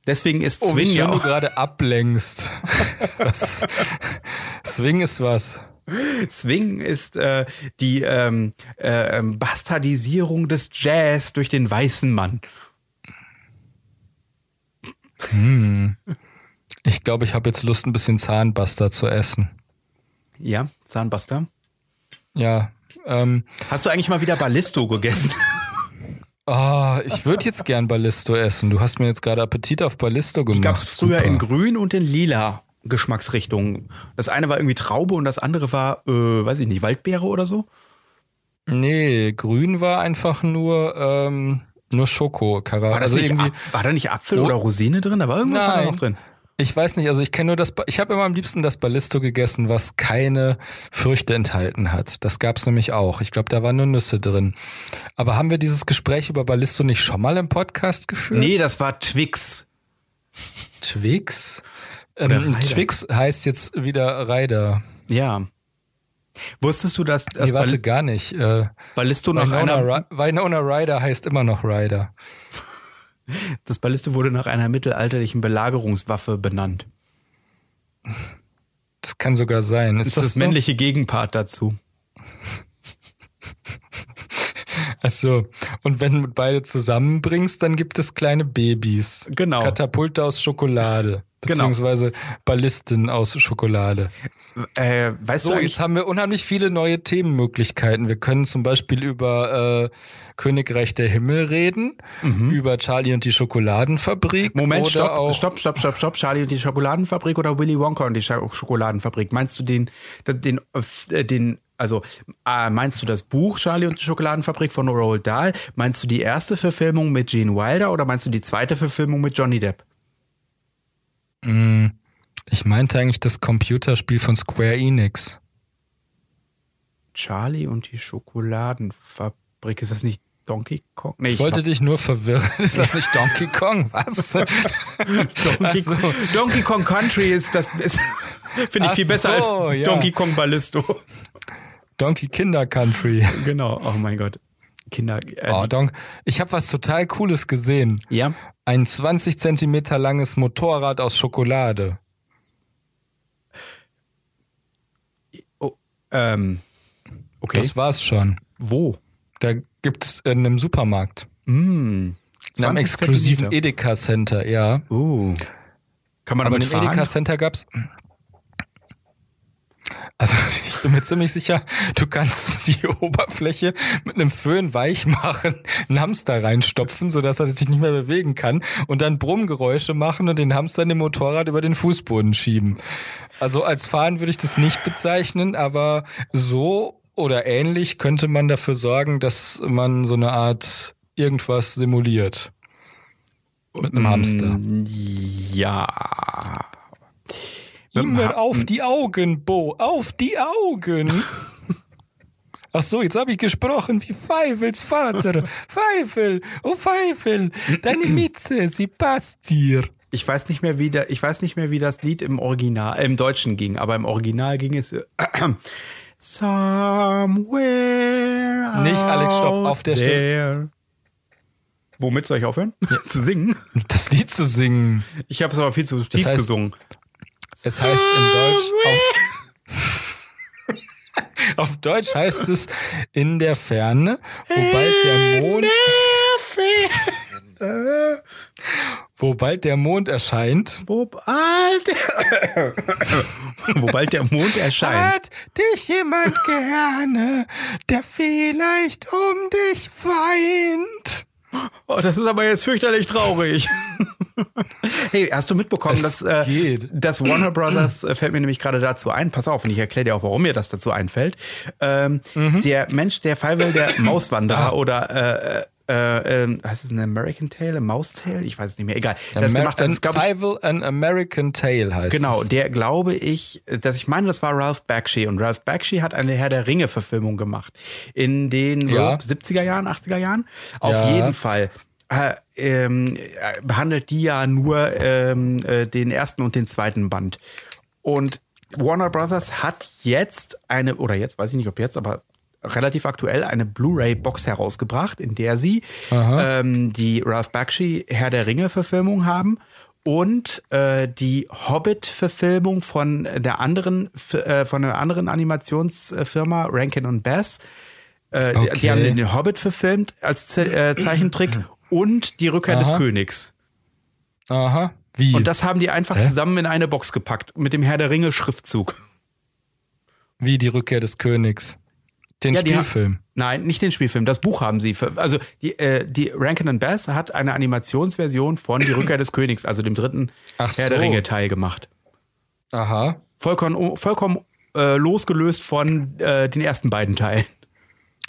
Deswegen ist Oh, Swing ja schön du auch. gerade ablenkst. Swing ist was? Swing ist äh, die ähm, äh, ähm, Bastardisierung des Jazz durch den weißen Mann. Ich glaube, ich habe jetzt Lust, ein bisschen Zahnbuster zu essen. Ja, Zahnbuster. Ja. Ähm, Hast du eigentlich mal wieder Ballisto gegessen? oh, ich würde jetzt gern Ballisto essen. Du hast mir jetzt gerade Appetit auf Ballisto gemacht. Gab es früher Super. in grün und in lila Geschmacksrichtungen. Das eine war irgendwie Traube und das andere war, äh, weiß ich nicht, Waldbeere oder so. Nee, grün war einfach nur, ähm, nur Schoko. War, das also nicht irgendwie. War da nicht Apfel Oh. oder Rosine drin? Da war irgendwas war da Nein. noch drin. Ich weiß nicht, also ich kenne nur das, ich habe immer am liebsten das Ballisto gegessen, was keine Früchte enthalten hat. Das gab's nämlich auch. Ich glaube, da waren nur Nüsse drin. Aber haben wir dieses Gespräch über Ballisto nicht schon mal im Podcast geführt? Nee, das war Twix. Twix? Ähm. Twix heißt jetzt wieder Ryder. Ja. Wusstest du, dass, dass Nee, warte, Ball gar nicht. Äh, Ballisto nach Winona, einer, Winona Ryder heißt immer noch Ryder. das Ballisto wurde nach einer mittelalterlichen Belagerungswaffe benannt. Das kann sogar sein. Ist, Das ist das so? männliche Gegenpart dazu. Ach so. Und wenn du beide zusammenbringst, dann gibt es kleine Babys. Genau. Katapulte aus Schokolade. Genau. Beziehungsweise Ballisten aus Schokolade. Äh, weißt So, du jetzt haben wir unheimlich viele neue Themenmöglichkeiten. Wir können zum Beispiel über äh, Königreich der Himmel reden, über Charlie und die Schokoladenfabrik. Mhm. Moment, oder stopp, auch, stopp, stopp, stopp, stopp. Charlie und die Schokoladenfabrik oder Willy Wonka und die Schokoladenfabrik? Meinst du den, den, äh, den, also äh, meinst du das Buch Charlie und die Schokoladenfabrik von Roald Dahl? Meinst du die erste Verfilmung mit Gene Wilder oder meinst du die zweite Verfilmung mit Johnny Depp? Mh, ich meinte eigentlich das Computerspiel von Square Enix. Charlie und die Schokoladenfabrik. Ist das nicht Donkey Kong? Nee, Ich wollte dich nur verwirren. Ist das nicht Donkey Kong? Was? Donkey, so. Donkey Kong Country ist das finde ich Ach viel besser so, als ja. Donkey Kong Ballisto. Donkey Kinder Country. genau. Oh mein Gott. Kinder. Äh, Oh, Donk. Ich habe was total Cooles gesehen. ja. Ein 20 Zentimeter langes Motorrad aus Schokolade. Oh, ähm, okay. Das war's schon. Wo? Da gibt's in einem Supermarkt. Mm, In einem 20 exklusiven. Edeka Center, ja. Uh. Kann man Aber damit im Edeka fahren? Center gab's. Also ich bin mir ziemlich sicher, du kannst die Oberfläche mit einem Föhn weich machen, einen Hamster reinstopfen, sodass er sich nicht mehr bewegen kann und dann Brummgeräusche machen und den Hamster in dem Motorrad über den Fußboden schieben. Also als Fahren würde ich das nicht bezeichnen, aber so oder ähnlich könnte man dafür sorgen, dass man so eine Art irgendwas simuliert. Mit einem Hamster. Mm, Ja. Immer auf die Augen, Bo, auf die Augen. Ach so, jetzt habe ich gesprochen wie Feifels Vater. Feifel, oh Feifel, deine Mütze, sie passt dir. Ich weiß nicht mehr, wie da, ich weiß nicht mehr, wie das Lied im Original, äh, im Deutschen ging, aber im Original ging es äh, Somewhere Nicht, Alex, stopp, auf der Stelle. Womit soll ich aufhören? Zu singen? Das Lied zu singen. Ich habe es aber viel zu tief heißt- gesungen. Es heißt in Deutsch, auf, auf Deutsch heißt es in der Ferne, wo bald der Mond, wo bald der Mond erscheint. Wo bald, wo bald der Mond erscheint. Hat dich jemand gerne, der vielleicht um dich weint? Oh, das ist aber jetzt fürchterlich traurig. hey, hast du mitbekommen, Es dass, äh, dass Warner Brothers, äh, fällt mir nämlich gerade dazu ein, pass auf, und ich erkläre dir auch, warum mir das dazu einfällt. Ähm, Mhm. Der Mensch, der Fallwell, der Ah. Mauswanderer oder, äh, äh, äh, heißt es ein American Tale, ein Mouse-Tale? Ich weiß es nicht mehr, egal. Der das Amer gemacht hat, an, ist, glaub ich, an American Tale heißt Genau, es. der glaube ich, dass ich meine, das war Ralph Bakshi und Ralph Bakshi hat eine Herr der Ringe Verfilmung gemacht in den Ja. glaub, 70er Jahren, 80er Jahren. Auf Ja. jeden Fall äh, ähm, äh, behandelt die ja nur ähm, äh, den ersten und den zweiten Band. Und Warner Brothers hat jetzt eine oder jetzt weiß ich nicht, ob jetzt, aber relativ aktuell eine Blu-ray-Box herausgebracht, in der sie ähm, die Ralph Bakshi Herr der Ringe Verfilmung haben und äh, die Hobbit-Verfilmung von der anderen äh, von einer anderen Animationsfirma Rankin und Bass. Äh, die, die Okay. haben den Hobbit verfilmt als Ze äh, Zeichentrick und die Rückkehr des Aha. Königs. Aha. Wie? Und das haben die einfach Hä? zusammen in eine Box gepackt mit dem Herr der Ringe Schriftzug. Wie die Rückkehr des Königs. Den Ja, Spielfilm. Nein, nicht den Spielfilm. Das Buch haben sie. Für, also die, äh, die Rankin and Bass hat eine Animationsversion von Die Rückkehr des Königs, also dem dritten Ach Herr der so. Ringe Teil gemacht. Aha. Vollkommen, vollkommen äh, losgelöst von äh, den ersten beiden Teilen.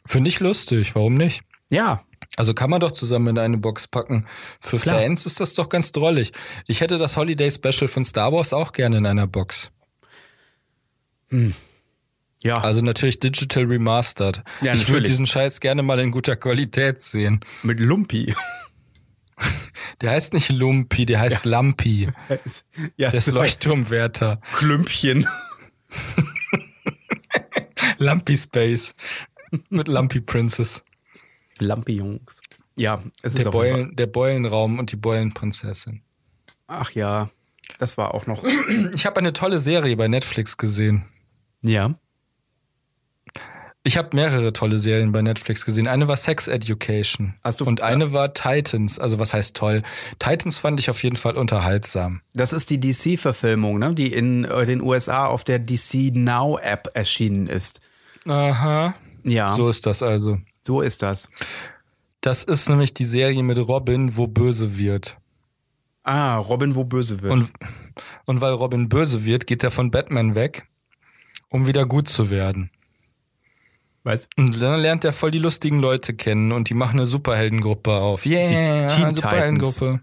Finde ich lustig. Warum nicht? Ja, Also kann man doch zusammen in eine Box packen. Für Klar. Fans ist das doch ganz drollig. Ich hätte das Holiday Special von Star Wars auch gerne in einer Box. Ja. Also natürlich digital remastered. Ja, ich würde diesen Scheiß gerne mal in guter Qualität sehen. mit Lumpi. Der heißt nicht Lumpi, der heißt Lampi. ja, Der ist Leuchtturmwärter. Klümpchen. Lumpy Space. Mit Lumpy Princess. Lampions. Ja, es ist Der, Fall. Beulen, der Beulenraum und die Beulenprinzessin. Ach ja, das war auch noch. Ich habe eine tolle Serie bei Netflix gesehen. Ja. Ich habe mehrere tolle Serien bei Netflix gesehen. Eine war Sex Education. Hast du- und eine war Titans. Also was heißt toll? Titans fand ich auf jeden Fall unterhaltsam. Das ist die DC-Verfilmung, ne? die in äh, den USA auf der DC Now App erschienen ist. Aha. Ja, So so, ist das also. ist das. Das ist nämlich die Serie mit Robin, wo böse wird. Ah, Robin, wo böse wird. Und, und weil Robin böse wird, geht er von Batman weg, um wieder gut zu werden. Was? Und dann lernt er voll die lustigen Leute kennen und die machen eine Superheldengruppe auf. Yeah, eine Superheldengruppe.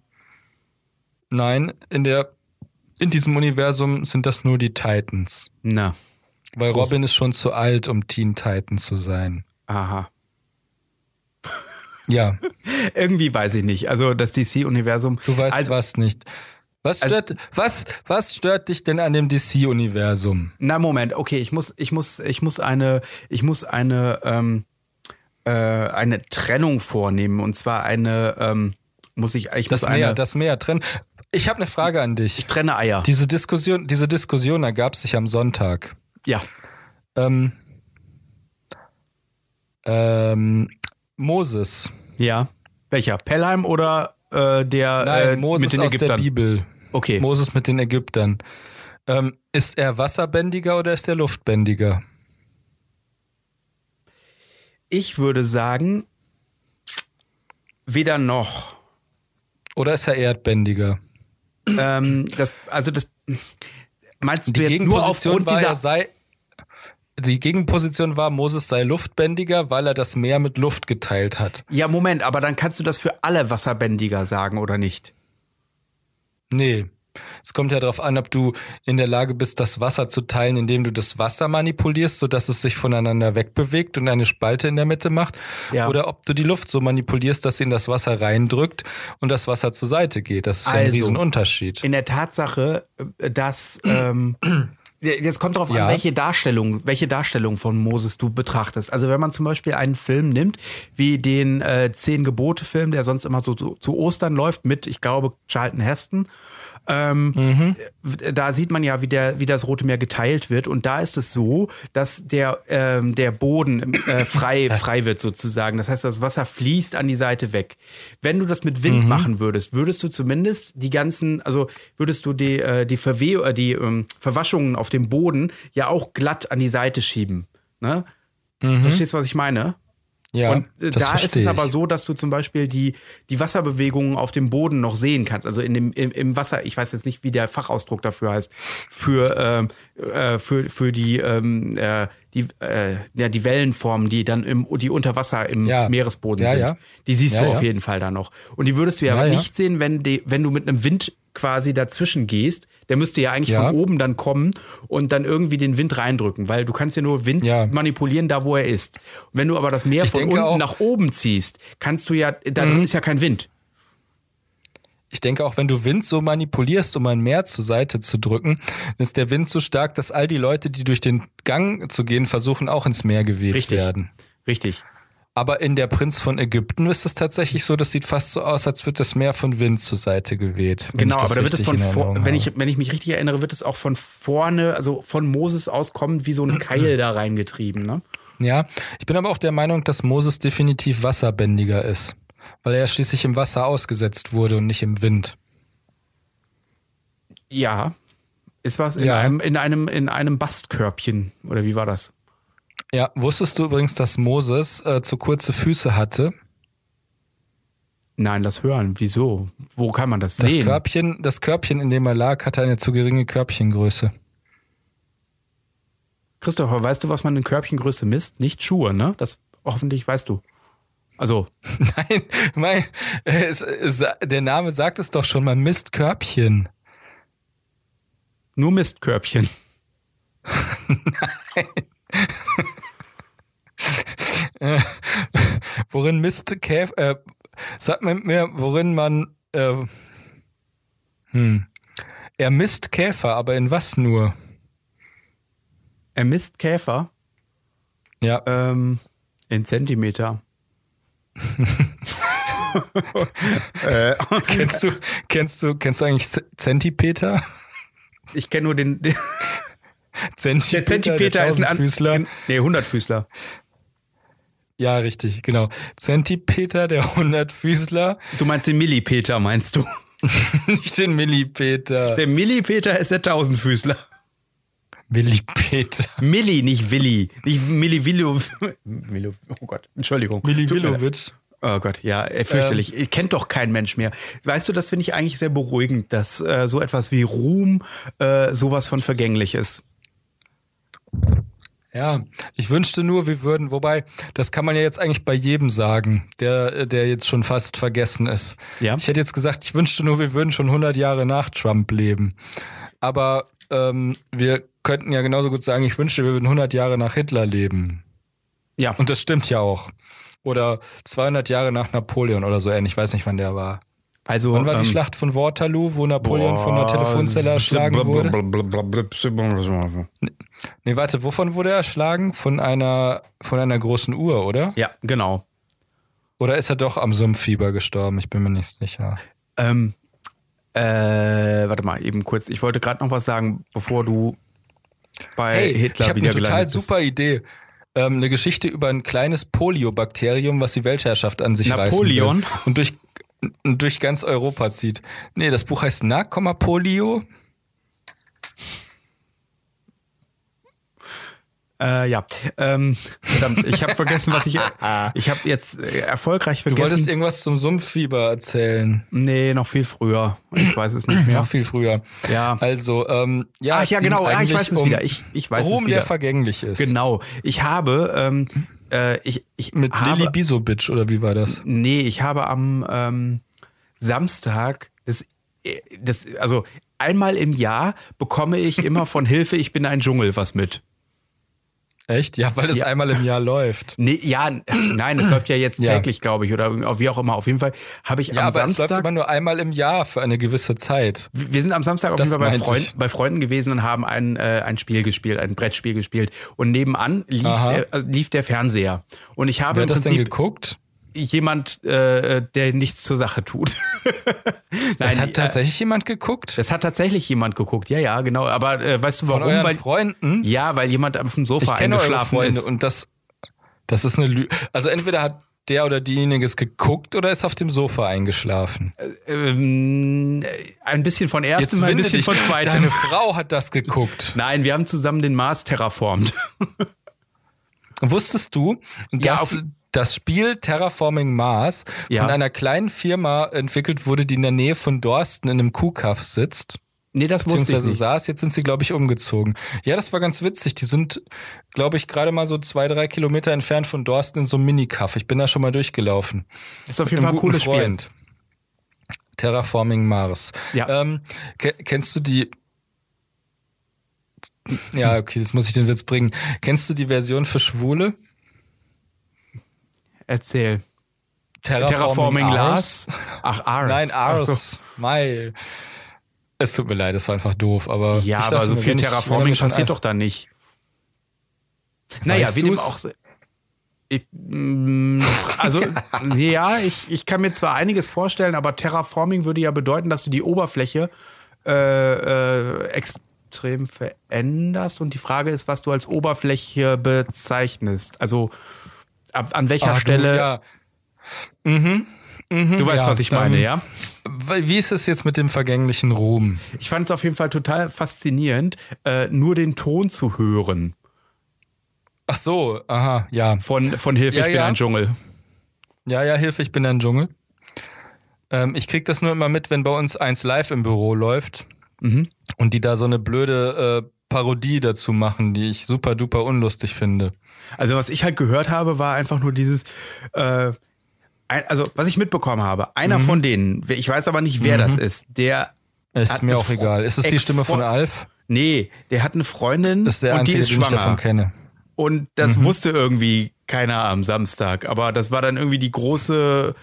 Nein, in der in diesem Universum sind das nur die Titans. Na, Weil Groß- Robin ist schon zu alt, um Teen Titan zu sein. aha. Ja, Irgendwie weiß ich nicht. Also das DC-Universum. du weißt also, was nicht. Was Also- stört, was, was stört dich denn an dem DC-Universum? Na Moment, okay, ich muss, ich muss, ich muss eine, ich muss eine, ähm, äh, eine Trennung vornehmen und zwar eine, ähm, muss ich, ich Das muss Meer, eine, das Meer trennen. Ich habe eine Frage an dich. ich trenne Eier. Diese Diskussion, diese Diskussion ergab sich am Sonntag. ja, Ähm, ähm, Moses. ja. Welcher? Pelheim oder äh, der Nein, äh, Moses mit den aus Ägyptern? der Bibel. Okay. Moses mit den Ägyptern. Ähm, ist er wasserbändiger oder ist er luftbändiger? Ich würde sagen, weder noch. Oder ist er erdbändiger? ähm, das, also das meinst du Die jetzt nur aufgrund war, dieser er sei. Die Gegenposition war, Moses sei luftbändiger, weil er das Meer mit Luft geteilt hat. Ja, Moment, aber dann kannst du das für alle Wasserbändiger sagen, oder nicht? Nee. Es kommt ja darauf an, ob du in der Lage bist, das Wasser zu teilen, indem du das Wasser manipulierst, sodass es sich voneinander wegbewegt und eine Spalte in der Mitte macht. Ja. Oder ob du die Luft so manipulierst, dass sie in das Wasser reindrückt und das Wasser zur Seite geht. Das ist ja ein Also, Riesenunterschied. In der Tatsache, dass ähm, jetzt kommt drauf Ja. an, welche Darstellung, welche Darstellung von Moses du betrachtest. Also wenn man zum Beispiel einen Film nimmt, wie den äh, Zehn Gebote-Film, der sonst immer so zu, zu Ostern läuft, mit, ich glaube, Charlton Heston. Ähm, Da sieht man ja, wie, der, wie das Rote Meer geteilt wird. Und da ist es so, dass der, ähm, der Boden äh, frei, frei wird sozusagen. Das heißt, das Wasser fließt an die Seite weg. Wenn du das mit Wind machen würdest, würdest du zumindest die ganzen, also würdest du die, äh, die, Verweh äh, die ähm, Verwaschungen auf dem Boden ja auch glatt an die Seite schieben. Ne? Verstehst du, was ich meine? Ja, und äh, da ist es aber so, dass du zum Beispiel die, die Wasserbewegungen auf dem Boden noch sehen kannst. Also in dem, im, im Wasser, ich weiß jetzt nicht, wie der Fachausdruck dafür heißt, für, äh, äh für, für die, ähm, äh, die, äh, ja, die Wellenformen, die dann im, die unter Wasser im ja. Meeresboden ja, sind. Ja. Die siehst du auf jeden Fall da noch. Und die würdest du ja, aber nicht sehen, wenn, die, wenn du mit einem Wind quasi dazwischen gehst, der müsste ja eigentlich ja. von oben dann kommen und dann irgendwie den Wind reindrücken, weil du kannst ja nur Wind ja. manipulieren da, wo er ist. Und wenn du aber das Meer ich von unten auch, nach oben ziehst, kannst du ja, da drin mhm. ist ja kein Wind. Ich denke auch, wenn du Wind so manipulierst, um ein Meer zur Seite zu drücken, ist der Wind so stark, dass all die Leute, die durch den Gang zu gehen versuchen, auch ins Meer geweht Richtig. werden. Richtig. Aber in der Prinz von Ägypten ist es tatsächlich so, das sieht fast so aus, als wird das Meer von Wind zur Seite geweht. Genau, aber da wird es von vor, wenn ich, wenn ich mich richtig erinnere, wird es auch von vorne, also von Moses aus kommen, wie so ein Keil da reingetrieben, ne? Ja, ich bin aber auch der Meinung, dass Moses definitiv wasserbändiger ist. Weil er schließlich im Wasser ausgesetzt wurde und nicht im Wind. Ja. Ist was in ja. einem, in einem, in einem Bastkörbchen, oder wie war das? Ja, wusstest du übrigens, dass Moses äh, zu kurze Füße hatte? Nein, das hören. Wieso? Wo kann man das, das sehen? Körbchen, das Körbchen, in dem er lag, hatte eine zu geringe Körbchengröße. Christopher, weißt du, was man in Körbchengröße misst? Nicht Schuhe, ne? Das hoffentlich weißt du. Also. Nein, mein, es, es, der Name sagt es doch schon, man misst Körbchen. Nur Mistkörbchen. Nein. Äh, worin misst Käfer, äh, sag mir, worin man, äh, hm, er misst Käfer, aber in was nur? Er misst Käfer? Ja. Ähm, in Zentimeter. äh. kennst du, kennst du, kennst du eigentlich Zentipeter? Ich kenne nur den, den Zentipeter, der Zentipeter der ist ein Füßler. Nee, 100 Füßler. Ja, richtig, genau. Zentipeter, der 100 Füßler. Du meinst den Millipeter, meinst du? Nicht den Millipeter. Der Millipeter ist der Tausendfüßler. Millipeter. Milli, nicht Willi. Nicht Milli Willow. Oh Gott, Entschuldigung. Milli Willowitsch. Oh Gott, ja, äh, fürchterlich. Ähm, Kennt doch kein Mensch mehr. Weißt du, das finde ich eigentlich sehr beruhigend, dass äh, so etwas wie Ruhm äh, sowas von vergänglich ist. Ja, ich wünschte nur, wir würden, wobei, das kann man ja jetzt eigentlich bei jedem sagen, der, der jetzt schon fast vergessen ist. Ja. Ich hätte jetzt gesagt, ich wünschte nur, wir würden schon 100 Jahre nach Trump leben. Aber ähm, wir könnten ja genauso gut sagen, ich wünschte, wir würden 100 Jahre nach Hitler leben. Ja. Und das stimmt ja auch. Oder 200 Jahre nach Napoleon oder so ähnlich. Ich weiß nicht, wann der war. Also, Wann war ähm, die Schlacht von Waterloo, wo Napoleon boah, von einer Telefonzelle erschlagen wurde? Nee, warte, wovon wurde er erschlagen? Von einer, von einer großen Uhr, oder? Ja, genau. Oder ist er doch am Sumpffieber gestorben? Ich bin mir nicht sicher. Ähm, äh, warte mal, eben kurz. Ich wollte gerade noch was sagen, bevor du bei hey, Hitler ich wieder eine total super Idee. Ähm, eine Geschichte über ein kleines Poliobakterium, was die Weltherrschaft an sich Napoleon? reißen will. Und durch durch ganz Europa zieht. Nee, das Buch heißt Polio. Äh, ja, ähm, verdammt, ich habe vergessen, was ich. Ich habe jetzt äh, erfolgreich vergessen. Du wolltest irgendwas zum Sumpffieber erzählen. Nee, noch viel früher. Ich weiß es nicht mehr. noch viel früher. Ja. Also, ähm, ja. Ach ja, genau. Ja, ich weiß es um wieder. Ich, ich weiß Ruhm, es wieder. der vergänglich ist. Genau. Ich habe ähm, äh, ich, ich Mit habe, Lili Bisobic oder wie war das? Nee, ich habe am ähm, Samstag das, äh, das, also einmal im Jahr bekomme ich immer von Hilfe, ich bin ein Dschungel was mit. Echt? Ja, weil es ja. einmal im Jahr läuft. Nee, ja, nein, es läuft ja jetzt ja. täglich, glaube ich, oder wie auch immer. Auf jeden Fall habe ich ja, am aber Samstag. Es läuft immer nur einmal im Jahr für eine gewisse Zeit. Wir sind am Samstag auf jeden Fall bei, Freund, bei, Freunden gewesen und haben ein, äh, ein Spiel gespielt, ein Brettspiel gespielt. Und nebenan lief, äh, lief der Fernseher. Und ich habe Wer im Prinzip, das denn geguckt? Jemand, äh, der nichts zur Sache tut. Nein, das hat tatsächlich äh, jemand geguckt? Das hat tatsächlich jemand geguckt, ja, ja, genau. Aber äh, weißt du warum? Von weil, Freunden? Ja, weil jemand auf dem Sofa ich eingeschlafen Freunde ist. Und das, das ist eine Lüge. Also entweder hat der oder diejenige es geguckt oder ist auf dem Sofa eingeschlafen? Äh, ähm, ein bisschen von erstem, ein bisschen dich. von zweitem. Deine Frau hat das geguckt. Nein, wir haben zusammen den Mars terraformt. Wusstest du, dass, ja, das Spiel Terraforming Mars Ja. von einer kleinen Firma entwickelt wurde, die in der Nähe von Dorsten in einem Kuhkaff sitzt. Nee, das wusste ich Beziehungsweise nicht. saß, jetzt sind sie, glaube ich, umgezogen. Ja, das war ganz witzig. Die sind, glaube ich, gerade mal so zwei, drei Kilometer entfernt von Dorsten in so einem Minikaff. Ich bin da schon mal durchgelaufen. Das ist auf jeden Fall ein cooles guten Spiel. Freund. Terraforming Mars. Ja. Ähm, ke kennst du die? Ja, okay, das muss ich den Witz bringen. Kennst du die Version für Schwule? Erzähl. Terraforming Ars? Lars. Ach, Ars. Nein. Ars. Mai. Es tut mir leid, das war einfach doof, aber. Ja, aber so viel Terraforming er passiert doch da nicht. Naja, wie dem auch. Ich, mm, also, ja, ich, ich kann mir zwar einiges vorstellen, aber Terraforming würde ja bedeuten, dass du die Oberfläche äh, äh, extrem veränderst. Und die Frage ist, was du als Oberfläche bezeichnest. Also, ab, an welcher Ach, Stelle. Du, ja. mhm. Mhm, Du weißt, ja, was ich meine, ähm, ja? Wie ist es jetzt mit dem vergänglichen Ruhm? Ich fand es auf jeden Fall total faszinierend, äh, nur den Ton zu hören Ach so, aha, ja. von, von Hilfe, Ja, ich bin ein Dschungel. Ja, ja, Hilfe, ich bin ein Dschungel. Ähm, ich krieg das nur immer mit, wenn bei uns eins live im Büro läuft Mhm. und die da so eine blöde äh, Parodie dazu machen, die ich super duper unlustig finde. Also was ich halt gehört habe, war einfach nur dieses, äh, also was ich mitbekommen habe, einer von denen, ich weiß aber nicht, wer das ist, der Ist mir auch egal. Ist es die Stimme von Alf? Nee, der hat eine Freundin ist der und die einzige, ist ich davon schwanger. kenne. Und das wusste irgendwie keiner am Samstag. Aber das war dann irgendwie die große,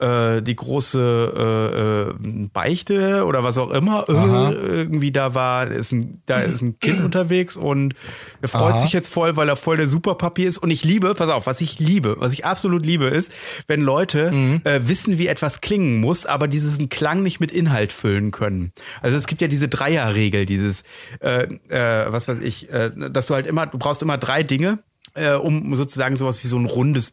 äh, die große äh, äh, Beichte oder was auch immer. Aha. Äh, irgendwie da war, ist ein, da ist ein Kind unterwegs und er freut Aha. sich jetzt voll, weil er voll der Superpapi ist. Und ich liebe, pass auf, was ich liebe, was ich absolut liebe, ist, wenn Leute Mhm. äh, wissen, wie etwas klingen muss, aber diesen Klang nicht mit Inhalt füllen können. Also es gibt ja diese Dreierregel, dieses, äh, äh, was weiß ich, äh, dass du halt immer, du brauchst immer drei Dinge, äh, um sozusagen sowas wie so ein rundes,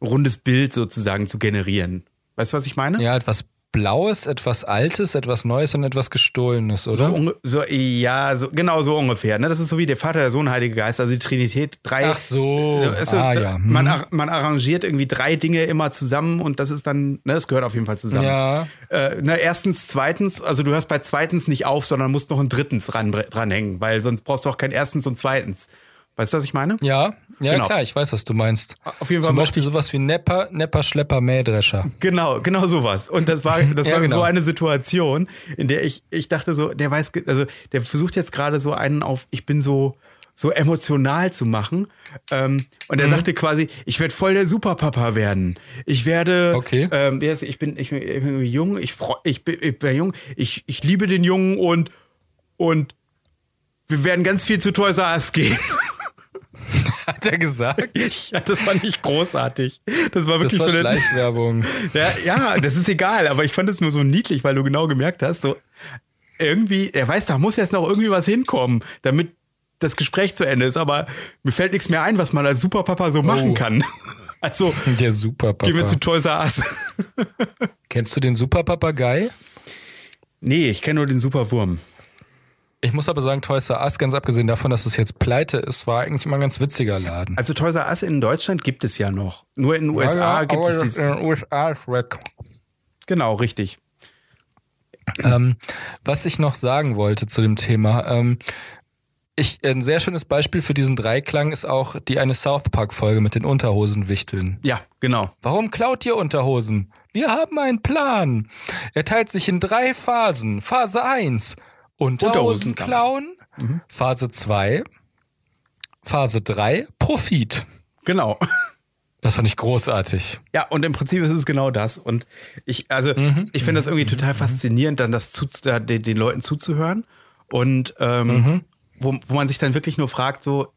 rundes Bild sozusagen zu generieren. Weißt du, was ich meine? Ja, etwas Blaues, etwas Altes, etwas Neues und etwas Gestohlenes, So, oder? unge- so, ja, so, genau so ungefähr. Ne? Das ist so wie der Vater, der Sohn, Heilige Geist, also die Trinität. Drei, Ach so. Du, Ah, ja. Hm. man, man arrangiert irgendwie drei Dinge immer zusammen und das ist dann, ne, das gehört auf jeden Fall zusammen. Ja. Äh, na, erstens, zweitens, also du hörst bei zweitens nicht auf, sondern musst noch ein drittens ran, dranhängen, weil sonst brauchst du auch kein erstens und zweitens. Weißt du, was ich meine? Ja, ja Genau. klar, ich weiß, was du meinst. Auf jeden Fall Zum Beispiel sowas wie Nepper, Nepper, Schlepper, Mähdrescher. Genau, genau sowas. Und das war, das Ja, war genau. so eine Situation, in der ich, ich dachte so, der weiß, also der versucht jetzt gerade so einen auf, ich bin so, so emotional zu machen. Ähm, und er Mhm. sagte quasi, ich werde voll der Superpapa werden. Ich werde, Okay. ähm, es? ich bin, ich bin, ich bin jung, ich freu, ich bin, ich bin jung, ich, ich liebe den Jungen und, und wir werden ganz viel zu Toys R Us gehen. Hat er gesagt? ja, das fand ich großartig. Das war Das wirklich war so eine, Schleichwerbung. Ja, ja, das ist egal, aber ich fand es nur so niedlich, weil du genau gemerkt hast, so irgendwie, er weiß, da muss jetzt noch irgendwie was hinkommen, damit das Gespräch zu Ende ist, aber mir fällt nichts mehr ein, was man als Superpapa so machen Oh. kann. Also, Der Superpapa. gehen wir zu Toys R Us. Kennst du den Superpapagei? Nee, ich kenne nur den Superwurm. Ich muss aber sagen, Toys R Us, ganz abgesehen davon, dass es jetzt pleite ist, war eigentlich immer ein ganz witziger Laden. Also Toys R Us in Deutschland gibt es ja noch. Nur in den USA gibt es dies. In den USA ist weg. Genau, richtig. Ähm, was ich noch sagen wollte zu dem Thema, ähm, ich, ein sehr schönes Beispiel für diesen Dreiklang ist auch die eine South Park Folge mit den Unterhosenwichteln. Ja, genau. Warum klaut ihr Unterhosen? Wir haben einen Plan. Er teilt sich in drei Phasen. Phase 1, Unterhosen klauen. Phase 2, Phase 3, Profit. Genau. Das fand ich großartig. Ja, und im Prinzip ist es genau das. Und ich, also, Mhm. ich finde das irgendwie total faszinierend, dann das zu, da, den, den Leuten zuzuhören. Und ähm, Mhm. wo, wo man sich dann wirklich nur fragt, so,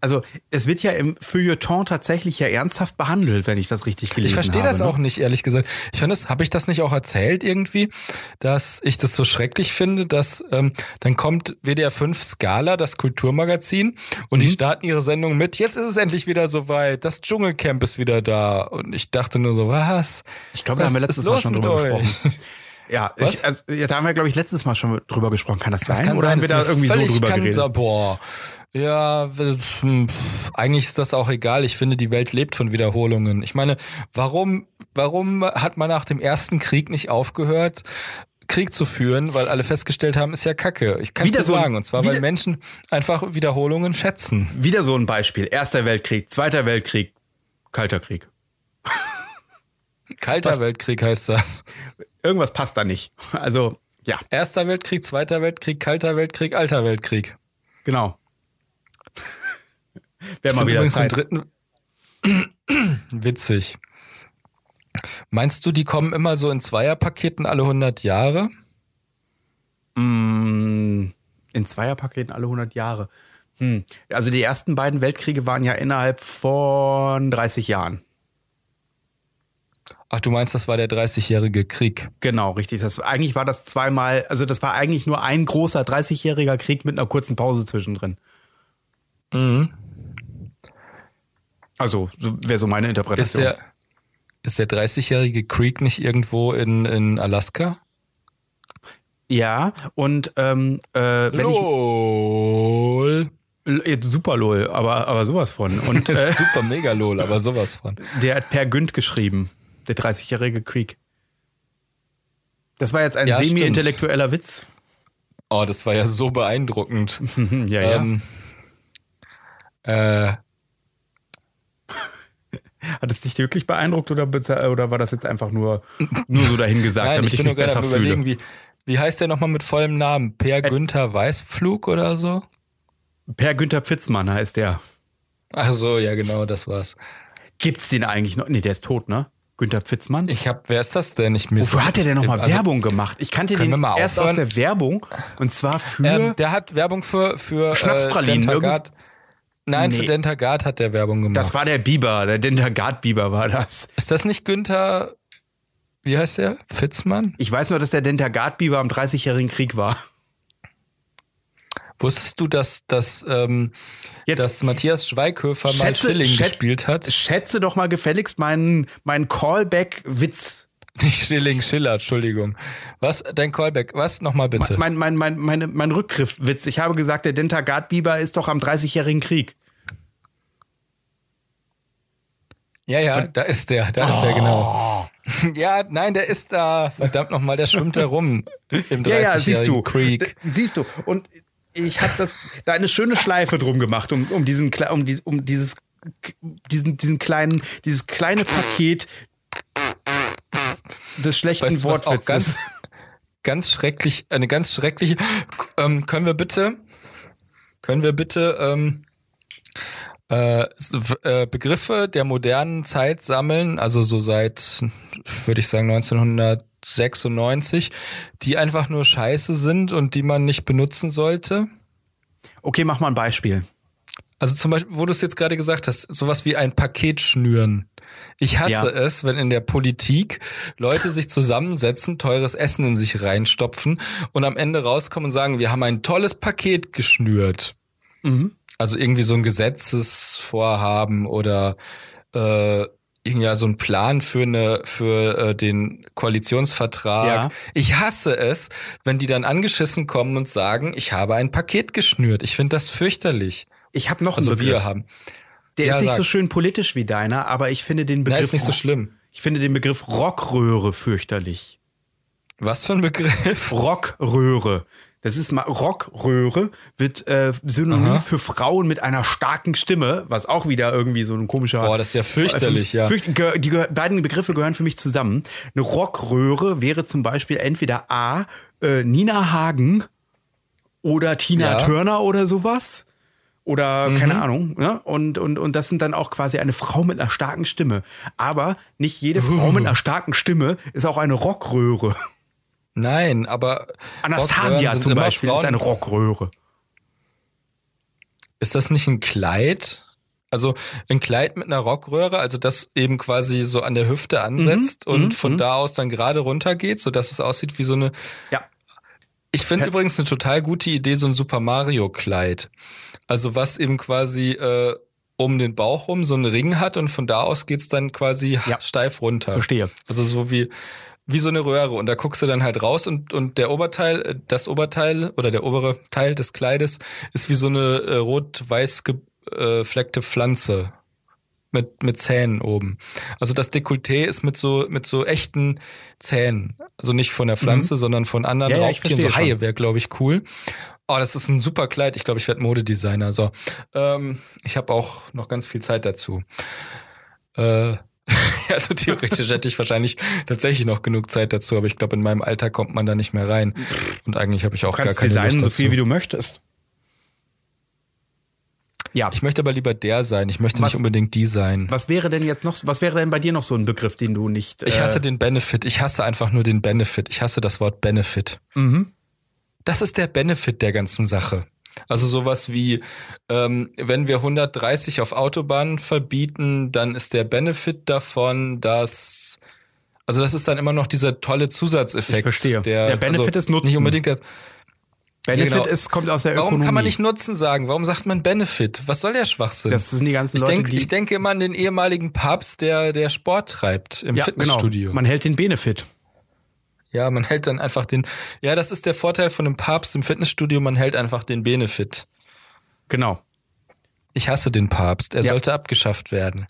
also es wird ja im Feuilleton tatsächlich ja ernsthaft behandelt, wenn ich das richtig gelesen Ich habe. verstehe das ne? auch nicht, ehrlich gesagt. Ich fand das, habe ich das nicht auch erzählt irgendwie, dass ich das so schrecklich finde, dass ähm, dann kommt WDR 5 Skala, das Kulturmagazin, und Mhm. die starten ihre Sendung mit, jetzt ist es endlich wieder soweit, das Dschungelcamp ist wieder da. Und ich dachte nur so, was? Ich glaube, da haben wir letztes Mal schon drüber euch? gesprochen. Ja, ich, also, ja, da haben wir, glaube ich, letztes Mal schon drüber gesprochen. Kann das sein? kann Oder sein, haben wir da irgendwie so drüber geredet? Boah. Ja, eigentlich ist das auch egal. Ich finde, die Welt lebt von Wiederholungen. Ich meine, warum, warum hat man nach dem ersten Krieg nicht aufgehört, Krieg zu führen, weil alle festgestellt haben, ist ja Kacke. Ich kann es so sagen. Und zwar, weil Menschen einfach Wiederholungen schätzen. Wieder so ein Beispiel. Erster Weltkrieg, Zweiter Weltkrieg, Kalter Krieg. Kalter Was- Weltkrieg heißt das. Irgendwas passt da nicht. Also, ja, Erster Weltkrieg, Zweiter Weltkrieg, Kalter Weltkrieg, Alter Weltkrieg. genau. Wäre mal wieder Zeit. dritten witzig. Meinst du, die kommen immer so in Zweierpaketen alle 100 Jahre? Mm, In Zweierpaketen alle 100 Jahre. Hm. Also die ersten beiden Weltkriege waren ja innerhalb von 30 Jahren. Ach, du meinst, das war der 30-jährige Krieg. Genau, richtig. Das, eigentlich war das zweimal, also das war eigentlich nur ein großer 30-jähriger Krieg mit einer kurzen Pause zwischendrin. Mhm. Also so, wäre so meine Ist Interpretation. der, ist der 30-jährige Krieg nicht irgendwo in, in Alaska? ja, und ähm, äh, wenn Lol. ich super lol, aber aber sowas von. Und äh, ist super mega lol, aber sowas von. der hat Per Günd geschrieben, der 30-jährige Krieg. Das war jetzt ein Ja, semi-intellektueller Witz. Oh, das war ja so beeindruckend. Ja, ja. Ähm, äh, Hat es dich wirklich beeindruckt oder, oder war das jetzt einfach nur, nur so dahingesagt, nein, damit ich ich, mich besser fühle? überlegen, wie, wie heißt der nochmal mit vollem Namen? Per Günther Weißpflug oder so? Per Günther Pfitzmann heißt der. Ach so, ja genau, das war's. Gibt's den eigentlich noch? Nee, der ist tot, ne? Günther Pfitzmann? Ich hab, wer ist das denn? Ich mir Wofür hat der denn nochmal also, Werbung gemacht? Ich kannte den erst aus der Werbung und zwar für. Ähm, der hat Werbung für, für Schnapspralinen, Äh. Nein, für Nee. Dentagard hat der Werbung gemacht. das war der Biber, der Dentagard-Biber war das. ist das nicht Günther, wie heißt der? Fitzmann? Ich weiß nur, dass der Dentagard-Biber am 30-jährigen Krieg war. Wusstest du, dass, dass, ähm, Jetzt dass Matthias Schweighöfer mal schätze- Schilling schät- gespielt hat? schätze doch mal gefälligst meinen, meinen Callback-Witz. Nicht Schilling, Schiller, Entschuldigung. Was? Dein Callback? Was? Nochmal bitte. Mein, mein, mein, meine, mein Rückgriffwitz. Ich habe gesagt, der Dentagard-Biber ist doch am 30-jährigen Krieg. Ja, ja, da ist der, da ist der, Oh. genau. Ja, nein, der ist da. Verdammt nochmal, der schwimmt da rum. Im 30 Ja, ja, siehst du. D- Siehst du. Und ich habe das da eine schöne Schleife drum gemacht, um, um diesen um, dies, um dieses diesen diesen kleinen dieses kleine Paket des schlechten Weißt du, Wortwitzes. ganz, ganz schrecklich, eine ganz schreckliche. Ähm, können wir bitte, können wir bitte ähm, äh, äh, Begriffe der modernen Zeit sammeln, also so seit, würde ich sagen, 1996, die einfach nur scheiße sind und die man nicht benutzen sollte? okay, mach mal ein Beispiel. Also zum Beispiel, wo du es jetzt gerade gesagt hast, sowas wie ein Paket schnüren. Ich hasse Ja. es, wenn in der Politik Leute sich zusammensetzen, teures Essen in sich reinstopfen und am Ende rauskommen und sagen, wir haben ein tolles Paket geschnürt. Mhm. Also irgendwie so ein Gesetzesvorhaben oder äh, ja so ein Plan für eine für äh, den Koalitionsvertrag. Ja. Ich hasse es, wenn die dann angeschissen kommen und sagen, ich habe ein Paket geschnürt. Ich finde das fürchterlich. Ich habe noch einen Also Begriff. wir haben. Der Ja, ist nicht sag. so schön politisch wie deiner, aber ich finde den Na, Begriff ist nicht so schlimm. Ich finde den Begriff Rockröhre fürchterlich. Was für ein Begriff? Rockröhre. Das ist mal Rockröhre wird äh, synonym Aha. für Frauen mit einer starken Stimme, was auch wieder irgendwie so ein komischer. Boah, das ist ja fürchterlich, ja. Fürcht, die beiden Begriffe gehören für mich zusammen. Eine Rockröhre wäre zum Beispiel entweder A. Äh, Nina Hagen oder Tina Ja. Turner oder sowas. Oder Mhm. keine Ahnung. Ne? Und, und, und das sind dann auch quasi eine Frau mit einer starken Stimme. Aber nicht jede Frau mit einer starken Stimme ist auch eine Rockröhre. Nein, aber Anastasia zum Beispiel ist eine Rockröhre. Ist das nicht ein Kleid? Also ein Kleid mit einer Rockröhre, also das eben quasi so an der Hüfte ansetzt Mhm, und mhm, von mhm. da aus dann gerade runter geht, so dass es aussieht wie so eine. Ja. Ich finde Ja. übrigens eine total gute Idee so ein Super Mario Kleid. Also was eben quasi äh, um den Bauch rum so einen Ring hat und von da aus geht's dann quasi Ja. steif runter. Verstehe. Also so wie wie so eine Röhre und da guckst du dann halt raus und, und der Oberteil, äh, das Oberteil oder der obere Teil des Kleides ist wie so eine äh, rot-weiß gefleckte Pflanze mit, mit Zähnen oben. Also das Dekolleté ist mit so, mit so echten Zähnen. Also nicht von der Pflanze, mhm. sondern von anderen ja, Raubtieren. Ja, so Haie wäre, glaube ich, cool. Oh, das ist ein super Kleid. Ich glaube, ich werde Modedesigner. So, ähm, ich habe auch noch ganz viel Zeit dazu. Äh, also theoretisch hätte ich wahrscheinlich tatsächlich noch genug Zeit dazu, aber ich glaube, in meinem Alter kommt man da nicht mehr rein. Und eigentlich habe ich auch du gar keine designen Lust so viel wie du möchtest. Ja. Ich möchte aber lieber der sein. Ich möchte was, nicht unbedingt die sein. Was wäre denn jetzt noch, was wäre denn bei dir noch so ein Begriff, den du nicht. Äh ich hasse den Benefit. Ich hasse einfach nur den Benefit. Ich hasse das Wort Benefit. Mhm. Das ist der Benefit der ganzen Sache. Also sowas wie, ähm, wenn wir 130 auf Autobahnen verbieten, dann ist der Benefit davon, dass also das ist dann immer noch dieser tolle Zusatzeffekt. Ich verstehe. Der, der Benefit also ist Nutzen. Nicht unbedingt der, Benefit ja, genau. ist, kommt aus der Ökonomie. Warum kann man nicht Nutzen sagen? Warum sagt man Benefit? Was soll der Schwachsinn? Das sind die ganzen ich Leute, denk, die... Ich denke immer an den ehemaligen Papst, der, der Sport treibt im ja, Fitnessstudio. Genau. Man hält den Benefit. Ja, man hält dann einfach den. Ja, das ist der Vorteil von einem Papst im Fitnessstudio. Man hält einfach den Benefit. Genau. Ich hasse den Papst. Er ja. sollte abgeschafft werden.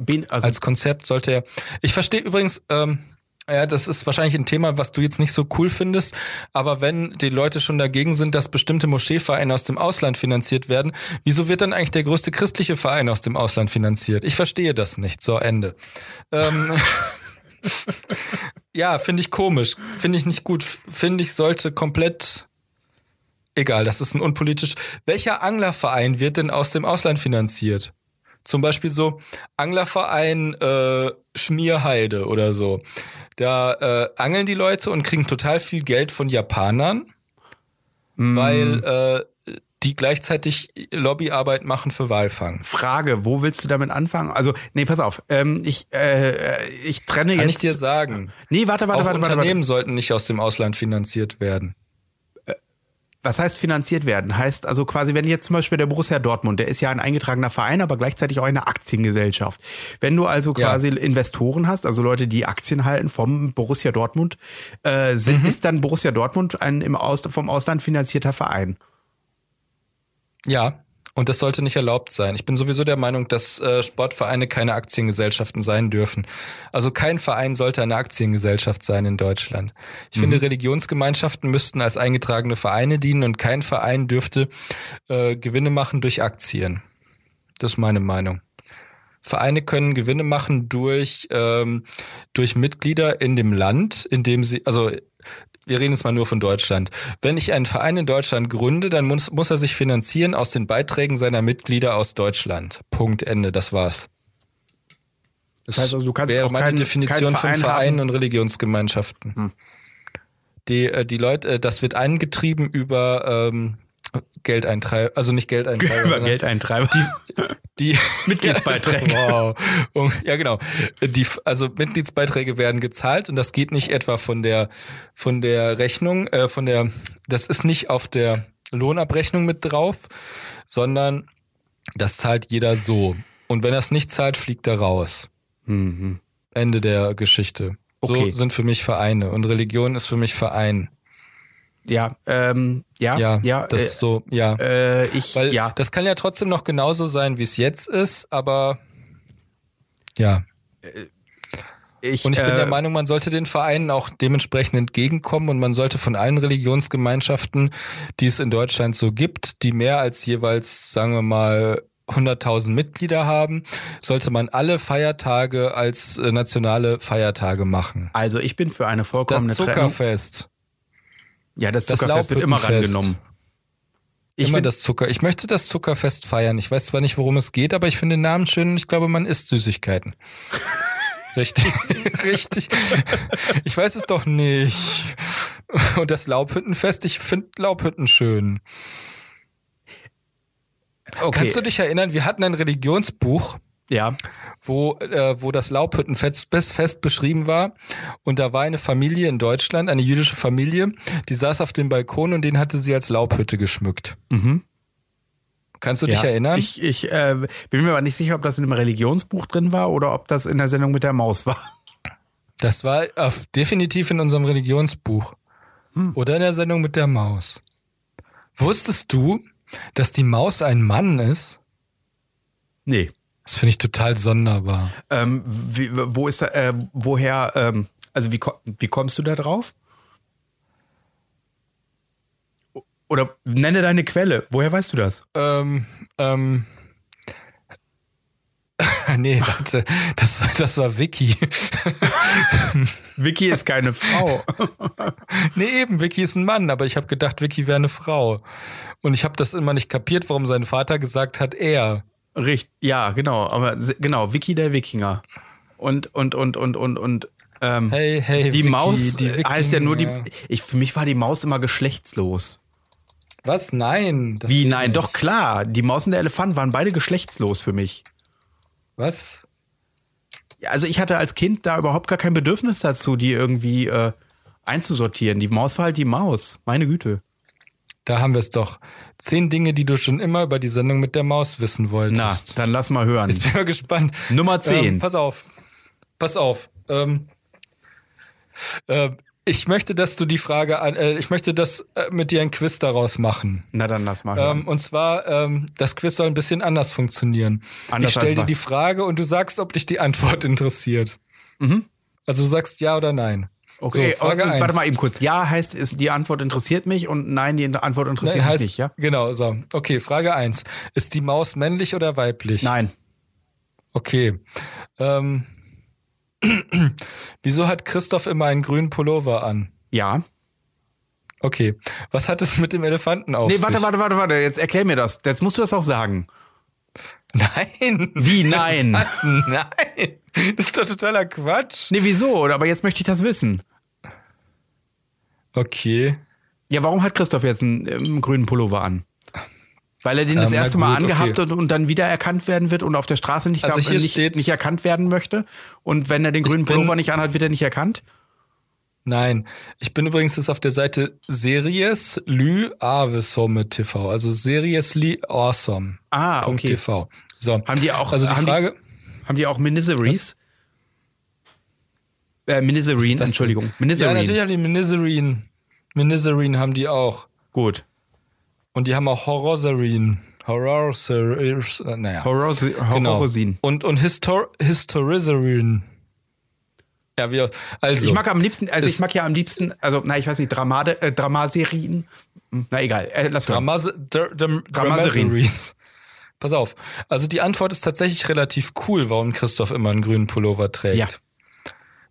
Ben, also Als Konzept sollte er. Ich verstehe übrigens. Ähm, ja, das ist wahrscheinlich ein Thema, was du jetzt nicht so cool findest. Aber wenn die Leute schon dagegen sind, dass bestimmte Moscheevereine aus dem Ausland finanziert werden, wieso wird dann eigentlich der größte christliche Verein aus dem Ausland finanziert? Ich verstehe das nicht. So, Ende. Ähm, ja, finde ich komisch. Finde ich nicht gut. Finde ich, sollte komplett. Egal, das ist ein unpolitisch. Welcher Anglerverein wird denn aus dem Ausland finanziert? Zum Beispiel so Anglerverein äh, Schmierheide oder so. Da äh, angeln die Leute und kriegen total viel Geld von Japanern, mm. weil äh, die gleichzeitig Lobbyarbeit machen für Walfang. Frage, wo willst du damit anfangen? Also, nee, pass auf. Ähm, ich, äh, ich trenne Kann jetzt. ich dir sagen. Nee, warte, warte, Auch warte, Unternehmen warte. sollten nicht aus dem Ausland finanziert werden. Was heißt finanziert werden? Heißt also quasi, wenn jetzt zum Beispiel der Borussia Dortmund, der ist ja ein eingetragener Verein, aber gleichzeitig auch eine Aktiengesellschaft. Wenn du also quasi ja. Investoren hast, also Leute, die Aktien halten vom Borussia Dortmund, äh, sind, mhm. ist dann Borussia Dortmund ein im Aus, vom Ausland finanzierter Verein? Ja, und das sollte nicht erlaubt sein. Ich bin sowieso der Meinung, dass äh, Sportvereine keine Aktiengesellschaften sein dürfen. Also kein Verein sollte eine Aktiengesellschaft sein in Deutschland. Ich mhm. finde, Religionsgemeinschaften müssten als eingetragene Vereine dienen und kein Verein dürfte äh, Gewinne machen durch Aktien. Das ist meine Meinung. Vereine können Gewinne machen durch, ähm, durch Mitglieder in dem Land, in dem sie, also wir reden jetzt mal nur von Deutschland. Wenn ich einen Verein in Deutschland gründe, dann muss, muss er sich finanzieren aus den Beiträgen seiner Mitglieder aus Deutschland. Punkt, Ende, das war's. Das heißt also, du kannst wäre auch meine keinen, Definition von Verein Vereinen haben. und Religionsgemeinschaften. Hm. Die, äh, die Leute, äh, das wird angetrieben über ähm, Geldeintreiber, also nicht Geldeintreiber. Über Geldeintreiber. Die, die Mitgliedsbeiträge. wow. Und, ja, genau. Die, also Mitgliedsbeiträge werden gezahlt und das geht nicht etwa von der von der Rechnung, äh, von der, das ist nicht auf der Lohnabrechnung mit drauf, sondern das zahlt jeder so. Und wenn er es nicht zahlt, fliegt er raus. Mhm. Ende der Geschichte. Okay. So sind für mich Vereine und Religion ist für mich Verein. Ja, ähm, ja, Ja, ja, das äh, ist so, ja. äh, ich, Weil ja, das kann ja trotzdem noch genauso sein, wie es jetzt ist, aber ja. ich, Und ich bin äh, der Meinung, man sollte den Vereinen auch dementsprechend entgegenkommen und man sollte von allen Religionsgemeinschaften, die es in Deutschland so gibt, die mehr als jeweils, sagen wir mal, 100.000 Mitglieder haben, sollte man alle Feiertage als äh, nationale Feiertage machen. also ich bin für eine Das vollkommene Trennung. Ja, das das Zuckerfest wird immer rangenommen. Ich immer das Zucker. Ich möchte das Zuckerfest feiern. Ich weiß zwar nicht, worum es geht, aber ich finde den Namen schön und ich glaube, man isst Süßigkeiten. Richtig. Richtig. Ich weiß es doch nicht. Und das Laubhüttenfest, ich finde Laubhütten schön. okay. Kannst du dich erinnern, wir hatten ein Religionsbuch, ja, wo, äh, wo das Laubhüttenfest fest beschrieben war. Und da war eine Familie in Deutschland, eine jüdische Familie, die saß auf dem Balkon und den hatte sie als Laubhütte geschmückt. mhm. Kannst du ja. dich erinnern? Ich, ich äh, bin mir aber nicht sicher, ob das in einem Religionsbuch drin war oder ob das in der Sendung mit der Maus war. Das war auf, definitiv in unserem Religionsbuch. Hm. Oder in der Sendung mit der Maus. Wusstest du, dass die Maus ein Mann ist? Nee. Das finde ich total sonderbar. Ähm, wie, wo ist da, äh, woher, ähm, also wie, wie kommst du da drauf? Oder nenne deine Quelle. Woher weißt du das? Ähm, ähm. nee, warte, das, das war Vicky. Vicky ist keine Frau. nee, eben, Vicky ist ein Mann, aber ich habe gedacht, Vicky wäre eine Frau. Und ich habe das immer nicht kapiert, warum sein Vater gesagt hat, er. Richtig, ja, genau, aber genau, Wiki der Wikinger. Und, und, und, und, und, und, ähm, hey, hey, die Vicky, Maus die heißt ja nur die, ich, für mich war die Maus immer geschlechtslos. Was? Nein. Wie, nein, doch klar. Die Maus und der Elefant waren beide geschlechtslos für mich. Was? Also ich hatte als Kind da überhaupt gar kein Bedürfnis dazu, die irgendwie äh, einzusortieren. Die Maus war halt die Maus. Meine Güte. Da haben wir es doch. Zehn Dinge, die du schon immer über die Sendung mit der Maus wissen wolltest. Na, dann lass mal hören. Ich bin mal gespannt. Nummer zehn. Ähm, pass auf. Pass auf. Ähm, äh, ich möchte, dass du die Frage, äh, ich möchte das äh, mit dir ein Quiz daraus machen. Na dann lass mal. Ähm, und zwar, ähm, das Quiz soll ein bisschen anders funktionieren. Anders ich stelle dir die Frage und du sagst, ob dich die Antwort interessiert. Mhm. Also du sagst ja oder nein. Okay, so, Frage und, warte mal eben kurz. Ja heißt, ist, die Antwort interessiert mich und nein, die Antwort interessiert nein, heißt, mich nicht, ja? Genau, so. Okay, Frage eins. Ist die Maus männlich oder weiblich? Nein. Okay. Ähm, wieso hat Christoph immer einen grünen Pullover an? Ja. Okay. Was hat es mit dem Elefanten auf Nee, warte, sich? warte, warte, warte. Jetzt erklär mir das. Jetzt musst du das auch sagen. Nein. Wie nein? Was? Nein. Das ist doch totaler Quatsch. Nee, wieso? Aber jetzt möchte ich das wissen. Okay. Ja, warum hat Christoph jetzt einen, einen ähm, grünen Pullover an? Weil er den das ähm, erste gut, Mal angehabt okay. und, und, dann wieder erkannt werden wird und auf der Straße nicht, also da, nicht, steht, nicht erkannt werden möchte. Und wenn er den grünen Pullover nicht anhat, wird er nicht erkannt? Nein. Ich bin übrigens jetzt auf der Seite Series Lü Avesome TV. Also Series Lee Awesome. Ah, okay. TV. So. Haben die auch, also die Frage. Die, haben die auch Miniseries? Äh, Miniserine, Entschuldigung. Miniserine. Ja, natürlich haben die Miniserine. Miniserine haben die auch. Gut. Und die haben auch Horrorserine. Horror, naja. Horrorsin. Genau. Und, und Histor Historiserine. Ja, wie, also. Ich mag am liebsten, also ich mag ja am liebsten, also, na, ich weiß nicht, Dramade, äh, Dramaserien. Hm, na, egal, äh, lass Dramas Dramaserien. Pass auf. Also die Antwort ist tatsächlich relativ cool, warum Christoph immer einen grünen Pullover trägt. Ja.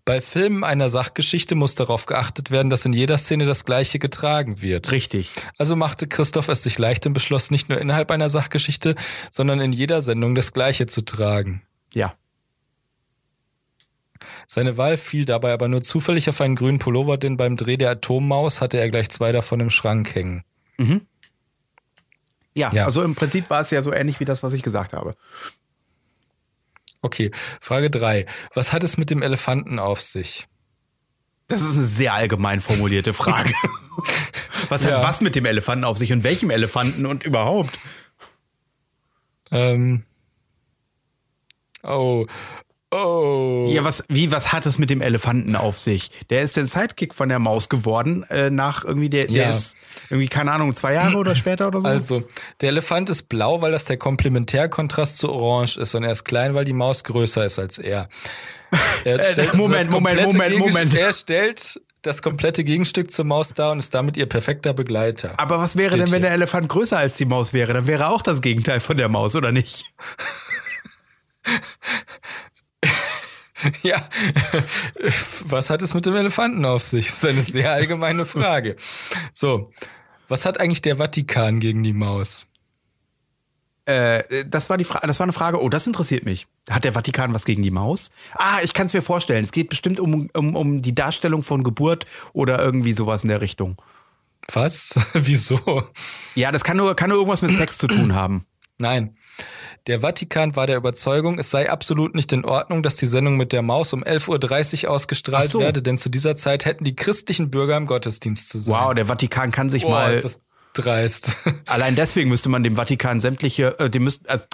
Bei Filmen einer Sachgeschichte muss darauf geachtet werden, dass in jeder Szene das Gleiche getragen wird. Richtig. Also machte Christoph es sich leicht und beschloss, nicht nur innerhalb einer Sachgeschichte, sondern in jeder Sendung das Gleiche zu tragen. Ja. Seine Wahl fiel dabei aber nur zufällig auf einen grünen Pullover, denn beim Dreh der Atommaus hatte er gleich zwei davon im Schrank hängen. Mhm. Ja, ja, also im Prinzip war es ja so ähnlich wie das, was ich gesagt habe. Okay, Frage drei. Was hat es mit dem Elefanten auf sich? Das ist eine sehr allgemein formulierte Frage. was hat ja. was mit dem Elefanten auf sich und welchem Elefanten und überhaupt? Ähm. Oh, Oh. Ja, was, wie, was hat es mit dem Elefanten auf sich? Der ist der Sidekick von der Maus geworden, äh, nach irgendwie, der, der ja. ist irgendwie, keine Ahnung, zwei Jahre oder später oder so? Also, der Elefant ist blau, weil das der Komplementärkontrast zu Orange ist und er ist klein, weil die Maus größer ist als er. er stellt Moment, Moment, Moment, Moment. Er stellt das komplette Gegenstück zur Maus dar und ist damit ihr perfekter Begleiter. Aber was wäre Steht denn, wenn hier. der Elefant größer als die Maus wäre? Dann wäre auch das Gegenteil von der Maus, oder nicht? Ja, was hat es mit dem Elefanten auf sich? Das ist eine sehr allgemeine Frage. So, was hat eigentlich der Vatikan gegen die Maus? Äh, das war die Frage, das war eine Frage. Oh, das interessiert mich. Hat der Vatikan was gegen die Maus? Ah, ich kann es mir vorstellen. Es geht bestimmt um, um, um die Darstellung von Geburt oder irgendwie sowas in der Richtung. Was? Wieso? Ja, das kann nur, kann nur irgendwas mit Sex zu tun haben. Nein. Der Vatikan war der Überzeugung, es sei absolut nicht in Ordnung, dass die Sendung mit der Maus um 11.30 Uhr ausgestrahlt so. werde, denn zu dieser Zeit hätten die christlichen Bürger im Gottesdienst zu sein. Wow, der Vatikan kann sich oh, mal. Ist das dreist. Allein deswegen müsste man dem Vatikan sämtliche, äh, dem müsste, also,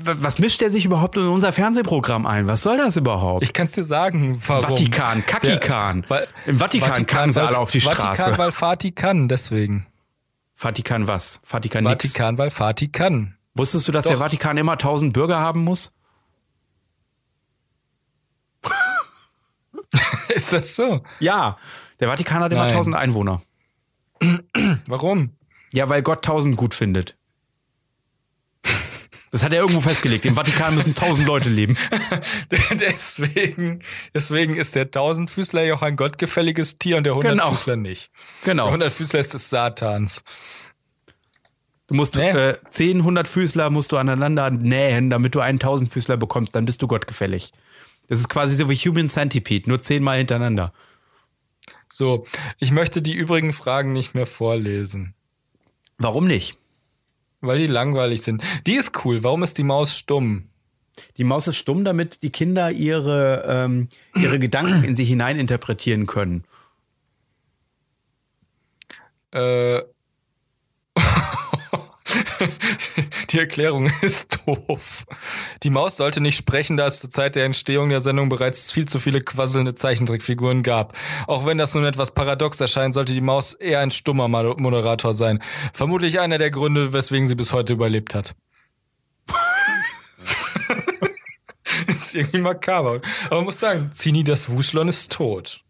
Was mischt der sich überhaupt in unser Fernsehprogramm ein? Was soll das überhaupt? Ich kann es dir sagen, warum. Vatikan, Kakikan. Der, weil, Im Vatikan, kamen sie alle auf die Vatikan, Straße. weil Vatikan, deswegen. Vatikan was? Vatikan nix. Vatikan, weil Vatikan. Wusstest du, dass Doch. der Vatikan immer 1000 Bürger haben muss? Ist das so? Ja. Der Vatikan hat immer Nein. 1000 Einwohner. Warum? Ja, weil Gott 1000 gut findet. Das hat er irgendwo festgelegt. Im Vatikan müssen 1000 Leute leben. deswegen, deswegen ist der Tausendfüßler ja auch ein gottgefälliges Tier und der Hundertfüßler nicht. Der Genau. Hundertfüßler ist des Satans. Du musst Nee. äh, 10 100-Füßler musst du aneinander nähen, damit du einen 1000-Füßler bekommst. Dann bist du gottgefällig. Das ist quasi so wie Human Centipede, nur zehnmal hintereinander. So, ich möchte die übrigen Fragen nicht mehr vorlesen, Warum nicht? weil die langweilig sind. Die ist cool. Warum ist die Maus stumm? Die Maus ist stumm, damit die Kinder ihre, ähm, ihre Gedanken in sie hineininterpretieren können. Äh, Die Erklärung ist doof. Die Maus sollte nicht sprechen, da es zur Zeit der Entstehung der Sendung bereits viel zu viele quasselnde Zeichentrickfiguren gab. Auch wenn das nun etwas paradox erscheint, sollte die Maus eher ein stummer Mo- Moderator sein. Vermutlich einer der Gründe, weswegen sie bis heute überlebt hat. ist irgendwie makaber. Aber man muss sagen, Zini das Wuslon ist tot.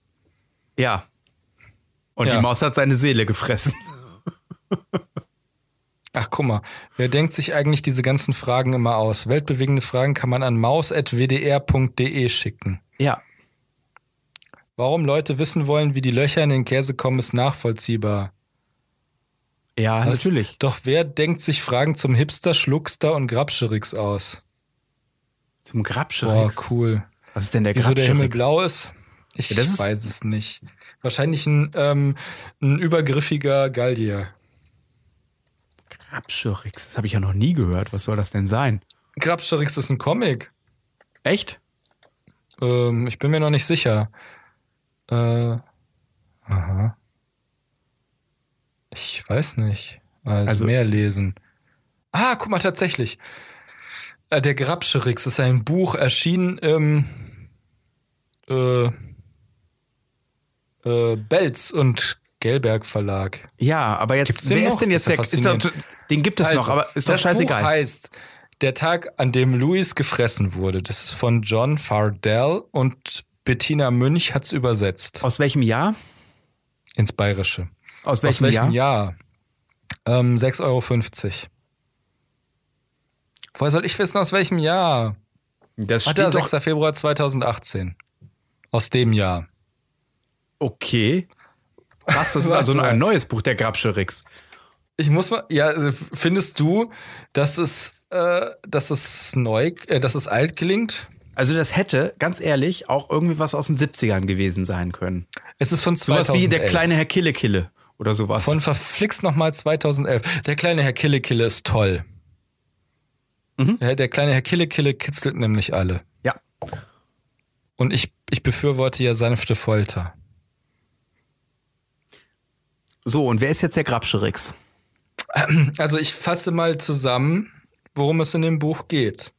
Ja. Und Ja. die Maus hat seine Seele gefressen. Ach, guck mal, wer denkt sich eigentlich diese ganzen Fragen immer aus? Weltbewegende Fragen kann man an maus.wdr.de schicken. Ja. Warum Leute wissen wollen, wie die Löcher in den Käse kommen, ist nachvollziehbar. Ja, Was? natürlich. Doch wer denkt sich Fragen zum Hipster, Schluckster und Grabscherix aus? Zum Boah, Grabscherix. cool. Was ist denn der Wieso der Himmel Grabscherix? blau ist? Ich Ja, weiß es nicht. Wahrscheinlich ein, ähm, ein übergriffiger Gallier. Grabscherix, das habe ich ja noch nie gehört. Was soll das denn sein? Grabscherix ist ein Comic. Echt? Ähm, ich bin mir noch nicht sicher. Äh, aha. Ich weiß nicht. Also, Also- mehr lesen. Ah, guck mal, tatsächlich. Äh, der Grabscherix ist ein Buch erschienen im äh, äh, Belz und Gelberg Verlag. Ja, aber jetzt, Gibt's wer ist denn jetzt Ist der? Ist faszinierend. Den gibt es noch, Also, aber ist doch das scheißegal. Buch heißt Der Tag, an dem Louis gefressen wurde. Das ist von John Fardell und Bettina Münch hat's übersetzt Aus welchem Jahr? ins Bayerische. Aus welchem, Aus welchem Jahr? Jahr? Ähm, 6,50 Euro. Woher soll ich wissen, aus welchem Jahr? Das Warte, steht doch. 6. Februar 2018. Aus dem Jahr. Okay. Was, das ist also ein neues Buch, der Grabscherix. Ich muss mal, ja, äh, findest du, dass es, äh, dass es neu, äh, dass es alt klingt? Also das hätte, ganz ehrlich, auch irgendwie was aus den 70ern gewesen sein können. Es ist von 2011. Sowas wie der kleine Herr Kille-Kille oder sowas. Von verflixt nochmal 2011. Der kleine Herr Kille Kille ist toll. Mhm. Der, der kleine Herr Kille Kille kitzelt nämlich alle. ja. Und ich, ich befürworte ja sanfte Folter. So, und wer ist jetzt der Grabscherix? Also ich fasse mal zusammen, worum es in dem Buch geht.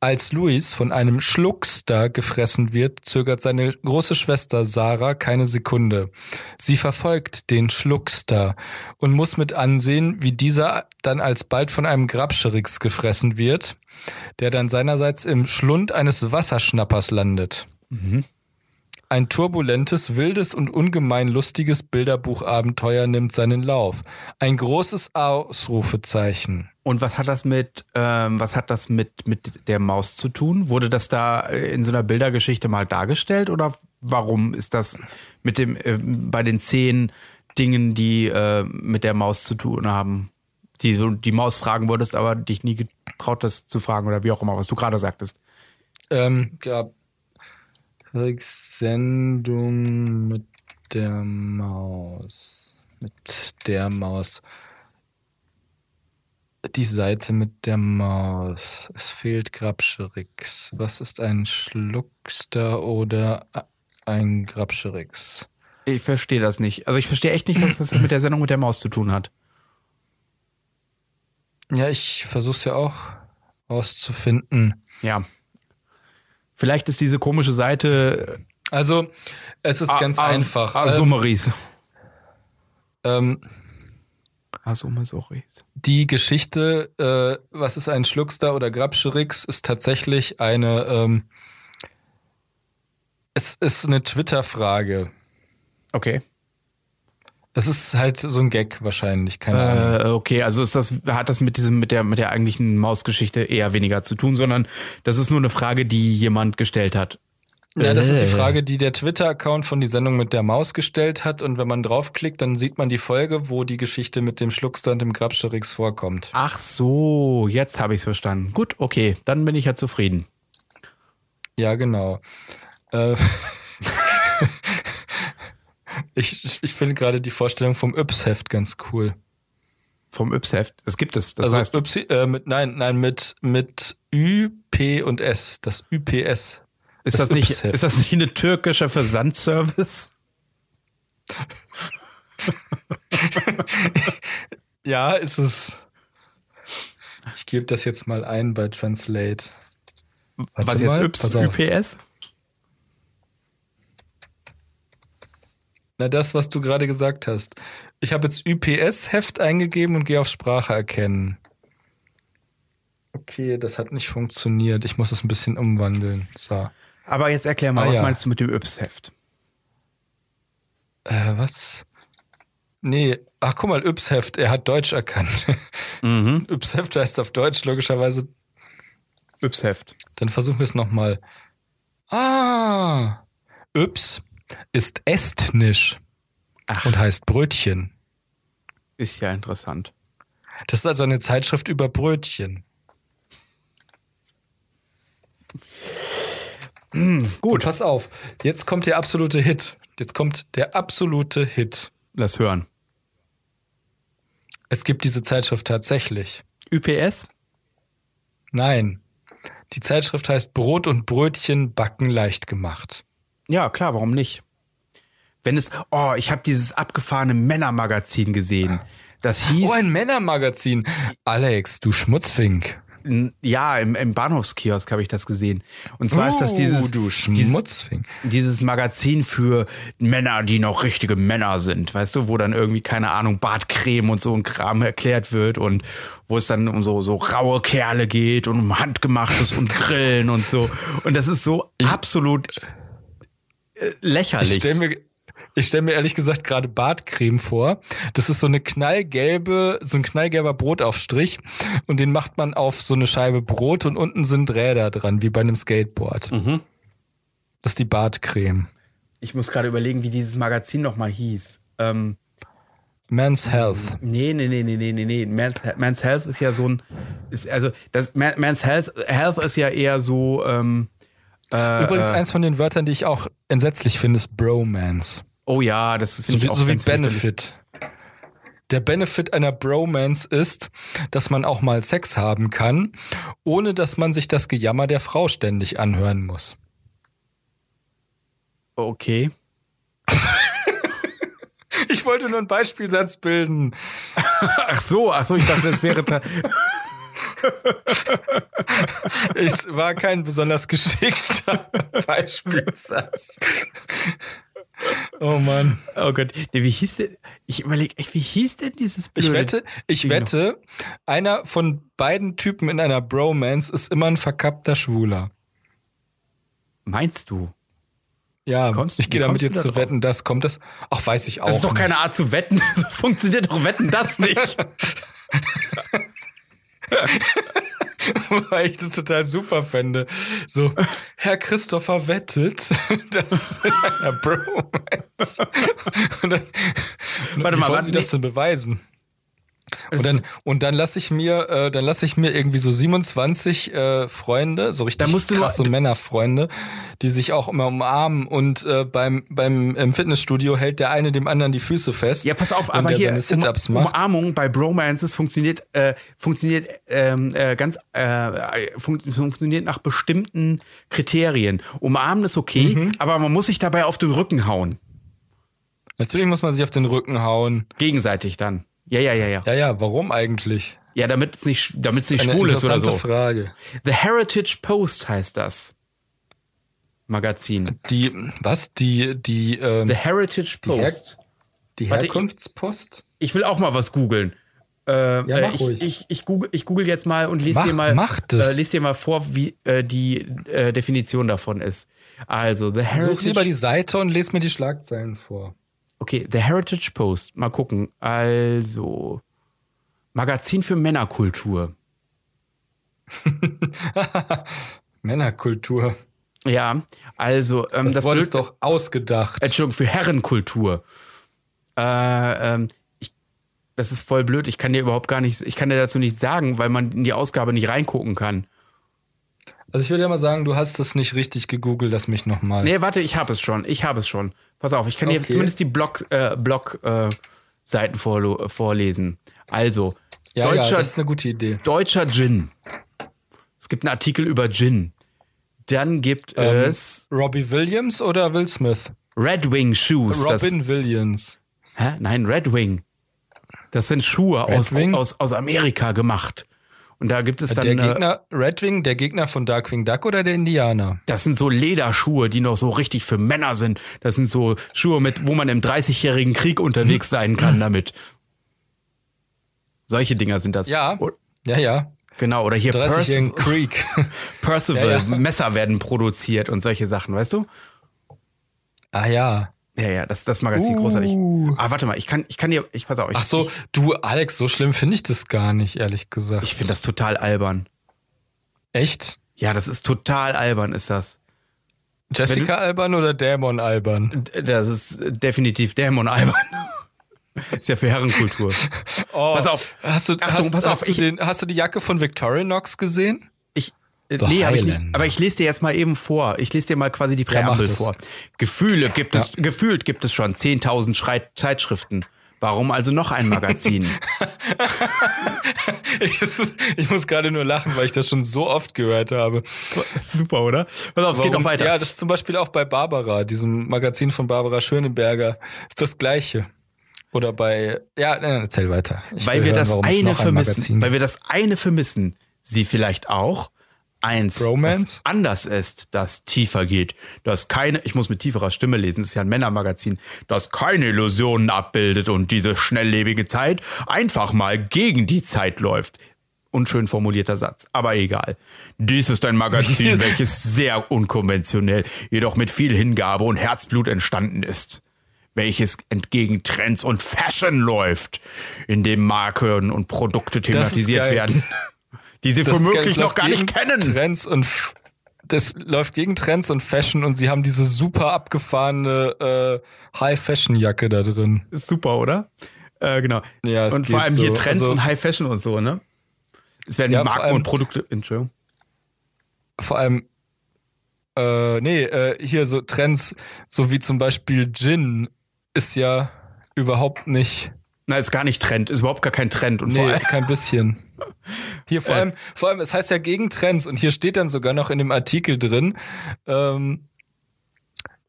Als Luis von einem Schluckster gefressen wird, zögert seine große Schwester Sarah keine Sekunde. Sie verfolgt den Schluckster und muss mit ansehen, wie dieser dann alsbald von einem Grabscherix gefressen wird, der dann seinerseits im Schlund eines Wasserschnappers landet. Ein turbulentes, wildes und ungemein lustiges Bilderbuchabenteuer nimmt seinen Lauf. Ein großes Ausrufezeichen. Und was hat das mit, ähm, was hat das mit, mit der Maus zu tun? Wurde das da äh, in so einer Bildergeschichte mal dargestellt oder warum ist das mit dem, äh, bei den zehn Dingen, die äh, mit der Maus zu tun haben, die du die Maus fragen wolltest, aber dich nie getraut hast zu fragen oder wie auch immer, was du gerade sagtest? Ähm, gab Sendung mit der Maus. Mit der Maus. Die Seite mit der Maus. Es fehlt Grabscherix. Was ist ein Schluckster oder ein Grabscherix? Ich verstehe das nicht. Also ich verstehe echt nicht, was das mit der Sendung mit der Maus zu tun hat. Ja, ich versuch's ja auch auszufinden. Ja. Vielleicht ist diese komische Seite. Also, es ist ganz Ah, ah, einfach. Ah, Ähm, Summaries. ähm, Ah, die Geschichte, äh, was ist ein Schluckstar oder Grabscherix, ist tatsächlich eine, ähm, es ist eine Twitter-Frage. Okay. Es ist halt so ein Gag wahrscheinlich, keine Ahnung. Äh, okay, also ist das, hat das mit diesem, mit der, mit der eigentlichen Mausgeschichte eher weniger zu tun, sondern das ist nur eine Frage, die jemand gestellt hat. Ja, das ist die Äh. Frage, die der Twitter-Account von die Sendung mit der Maus gestellt hat. Und wenn man draufklickt, dann sieht man die Folge, wo die Geschichte mit dem Schluckstar und dem Grabscherix vorkommt. Ach so, jetzt habe ich's verstanden. Gut, okay, dann bin ich ja zufrieden. Ja, genau. Äh, ich ich finde gerade die Vorstellung vom Yps-Heft ganz cool. Vom Yps-Heft. Das gibt es. Das also heißt, Ypsi, äh, mit, nein, nein, mit, mit Ü, P und S. Das UPS. ist das das, nicht, ist das nicht eine türkische Versandservice? Ja, ist es. Ich gebe das jetzt mal ein bei Translate. Warte Was jetzt mal, Yps, pass auf. UPS? Na, das, was du gerade gesagt hast. Ich habe jetzt UPS-Heft eingegeben und gehe auf Sprache erkennen. Okay, das hat nicht funktioniert. Ich muss es ein bisschen umwandeln. So. Aber jetzt erklär mal, Ah, was ja. meinst du mit dem Yps-Heft? Äh, was? Nee, ach guck mal, Yps-Heft, er hat Deutsch erkannt. Mhm. Yps-Heft heißt auf Deutsch logischerweise. Yps-Heft. Dann versuchen wir es nochmal. Ah, Yps ist estnisch Ach, und heißt Brötchen. ist ja interessant. Das ist also eine Zeitschrift über Brötchen. Gut, Und pass auf, jetzt kommt der absolute Hit. Jetzt kommt der absolute Hit. lass hören. Es gibt diese Zeitschrift tatsächlich. UPS? Nein. Die Zeitschrift heißt Brot und Brötchen backen leicht gemacht. Ja, klar, warum nicht? Wenn es, oh, ich habe dieses abgefahrene Männermagazin gesehen. Das hieß, Oh, ein Männermagazin. Alex, du Schmutzfink. ja, im, im Bahnhofskiosk habe ich das gesehen. Und zwar ist das dieses, Oh, du dieses, Schmutzfink. dieses Magazin für Männer, die noch richtige Männer sind, weißt du, wo dann irgendwie, keine Ahnung, Bartcreme und so ein Kram erklärt wird und wo es dann um so, so raue Kerle geht und um Handgemachtes und Grillen und so. Und das ist so absolut lächerlich. Ich stelle mir, ich stell mir ehrlich gesagt gerade Bartcreme vor. Das ist so eine knallgelbe, so ein knallgelber Brotaufstrich und den macht man auf so eine Scheibe Brot und unten sind Räder dran, wie bei einem Skateboard. Mhm. Das ist die Bartcreme. Ich muss gerade überlegen, wie dieses Magazin nochmal hieß. Ähm, Men's Health. nee, nee, nee, nee, nee, nee, nee. Man's, Man's Health ist ja so ein, ist, also, das, Man's Health, Health ist ja eher so, ähm, äh, Übrigens, äh, eins von den Wörtern, die ich auch entsetzlich finde, ist Bromance. oh ja, das So finde ich wie, auch so wie. Benefit. Der Benefit einer Bromance ist, dass man auch mal Sex haben kann, ohne dass man sich das Gejammer der Frau ständig anhören muss. Okay. Ich wollte nur einen Beispielsatz bilden. Ach so, ach so, ich dachte, das wäre, Es war kein besonders geschickter Beispielsatz. Oh Mann. oh Gott, nee, wie hieß denn, ich überlege echt, wie hieß denn dieses Ich blöde wette, ich wette, einer von beiden Typen in einer Bromance ist immer ein verkappter Schwuler. Meinst du? Ja, Kommst- ich gehe damit jetzt da zu drauf? wetten, das kommt das. Ach, weiß ich auch. Das ist doch nicht. keine Art zu wetten. So funktioniert doch Wetten das nicht. Weil ich das total super fände. So, Herr Christopher wettet, dass in einer Bromance. Und dann, Warte wie mal, wollen Sie das denn beweisen? Und dann, und dann lasse ich mir, äh, dann lasse ich mir irgendwie so 27 äh, Freunde, so richtig du nur- krasse Männerfreunde, die sich auch immer umarmen und äh, beim beim im Fitnessstudio hält der eine dem anderen die Füße fest. Ja, pass auf, aber hier um. Umarmung bei Bromances funktioniert äh, funktioniert ähm, äh, ganz äh, fun funktioniert nach bestimmten Kriterien. Umarmen ist okay, Mhm. aber man muss sich dabei auf den Rücken hauen, Natürlich muss man sich auf den Rücken hauen. gegenseitig dann. Ja, ja, ja, ja. Ja, ja, warum eigentlich? Ja, damit es nicht, damit es nicht schwul ist oder so. Frage. The Heritage Post heißt das. Magazin. Die, was? Die, die, ähm, The Heritage Die Her- Post. die warte, ich- Herkunftspost? Ich will auch mal was googeln. Äh, Ja, äh, mach ich, ruhig. ich, ich, google, ich google jetzt mal und lese Mach- dir mal, mach das. Äh, lese dir mal vor, wie äh, die äh, Definition davon ist. Also, The Such Heritage. lieber die Seite und lese mir die Schlagzeilen vor. Okay, The Heritage Post. Mal gucken. Also, Magazin für Männerkultur. Männerkultur. Ja, also, ähm, Das, das, ist doch ausgedacht. Entschuldigung, für Herrenkultur. Äh, ähm, ich, das ist voll blöd. Ich kann dir überhaupt gar nichts, ich kann dir dazu nichts sagen, weil man in die Ausgabe nicht reingucken kann. Also ich würde ja mal sagen, du hast es nicht richtig gegoogelt, lass mich nochmal. Nee, warte, ich habe es schon. Ich habe es schon. Pass auf, ich kann dir Okay. zumindest die Blog, äh, Blog äh, Seiten vorlo- vorlesen. Also, ja, ja, deutscher, das ist eine gute Idee. deutscher Gin. Es gibt einen Artikel über Gin. Dann gibt Ähm, es Robbie Williams oder Will Smith? Red Wing Shoes. Das, Robin Williams. hä? Nein, Red Wing. Das sind Schuhe aus, Wing? aus, aus Amerika gemacht. Und da gibt es dann. Der Gegner, Red Wing, der Gegner von Darkwing Duck oder der Indianer? Das sind so Lederschuhe, die noch so richtig für Männer sind. Das sind so Schuhe, mit, wo man im 30-jährigen Krieg unterwegs sein kann damit. Solche Dinger sind das. Ja. Ja, ja. Genau, oder hier 30-jährigen Percival, Creek. Percival Ja, ja. Messer werden produziert und solche Sachen, weißt du? ah ja. Ja, ja, das, das Magazin Uh. großartig. Ah, warte mal, ich kann, ich kann dir, ich pass auf, ich, Ach so, ich, du Alex, so schlimm finde ich das gar nicht, ehrlich gesagt. ich finde das total albern. Echt? Ja, das ist total albern, ist das. Jessica Alban oder Dämon Alban? D- Das ist definitiv Dämon albern. ist ja für Herrenkultur. Oh, Pass auf. Hast du, Achtung, hast, pass hast auf, Du ich- den, hast du die Jacke von Victorinox gesehen? Ich, The nee, hab ich nicht. Aber ich lese dir jetzt mal eben vor. Ich lese dir mal quasi die Präambel das. vor. Gefühle gibt es, gefühlt gibt es schon 10.000 Schrei Zeitschriften. Warum also noch ein Magazin? ich muss gerade nur lachen, weil ich das schon so oft gehört habe. Super, oder? Pass auf, es geht noch weiter. Ja, das ist zum Beispiel auch bei Barbara, diesem Magazin von Barbara Schöneberger, ist das gleiche. Oder bei, ja, erzähl weiter. Ich weil wir hören, das eine ein vermissen. Weil wir das eine vermissen. Sie vielleicht auch. Eins, Bromance? das anders ist, das tiefer geht, das keine, ich muss mit tieferer Stimme lesen, das ist ja ein Männermagazin, das keine Illusionen abbildet und diese schnelllebige Zeit einfach mal gegen die Zeit läuft. Unschön formulierter Satz, aber egal. Dies ist ein Magazin, welches sehr unkonventionell, jedoch mit viel Hingabe und Herzblut entstanden ist welches entgegen Trends und Fashion läuft, in dem Marken und Produkte thematisiert werden, die sie womöglich noch gar nicht kennen. Trends und das läuft gegen Trends und Fashion und sie haben diese super abgefahrene äh, High-Fashion-Jacke da drin. Ist super, oder? Äh, genau. Ja, es und vor allem hier so. Trends Also- und High Fashion und so, ne? Es werden Ja, Marken allem- und Produkte. Entschuldigung. Vor allem, äh, nee, äh, hier so Trends, so wie zum Beispiel Gin, ist ja überhaupt nicht, Na, ist gar nicht Trend, ist überhaupt gar kein Trend. Und vor nee, allem, kein bisschen. Hier vor Äh. allem, vor allem, es heißt ja gegen Trends und hier steht dann sogar noch in dem Artikel drin, ähm,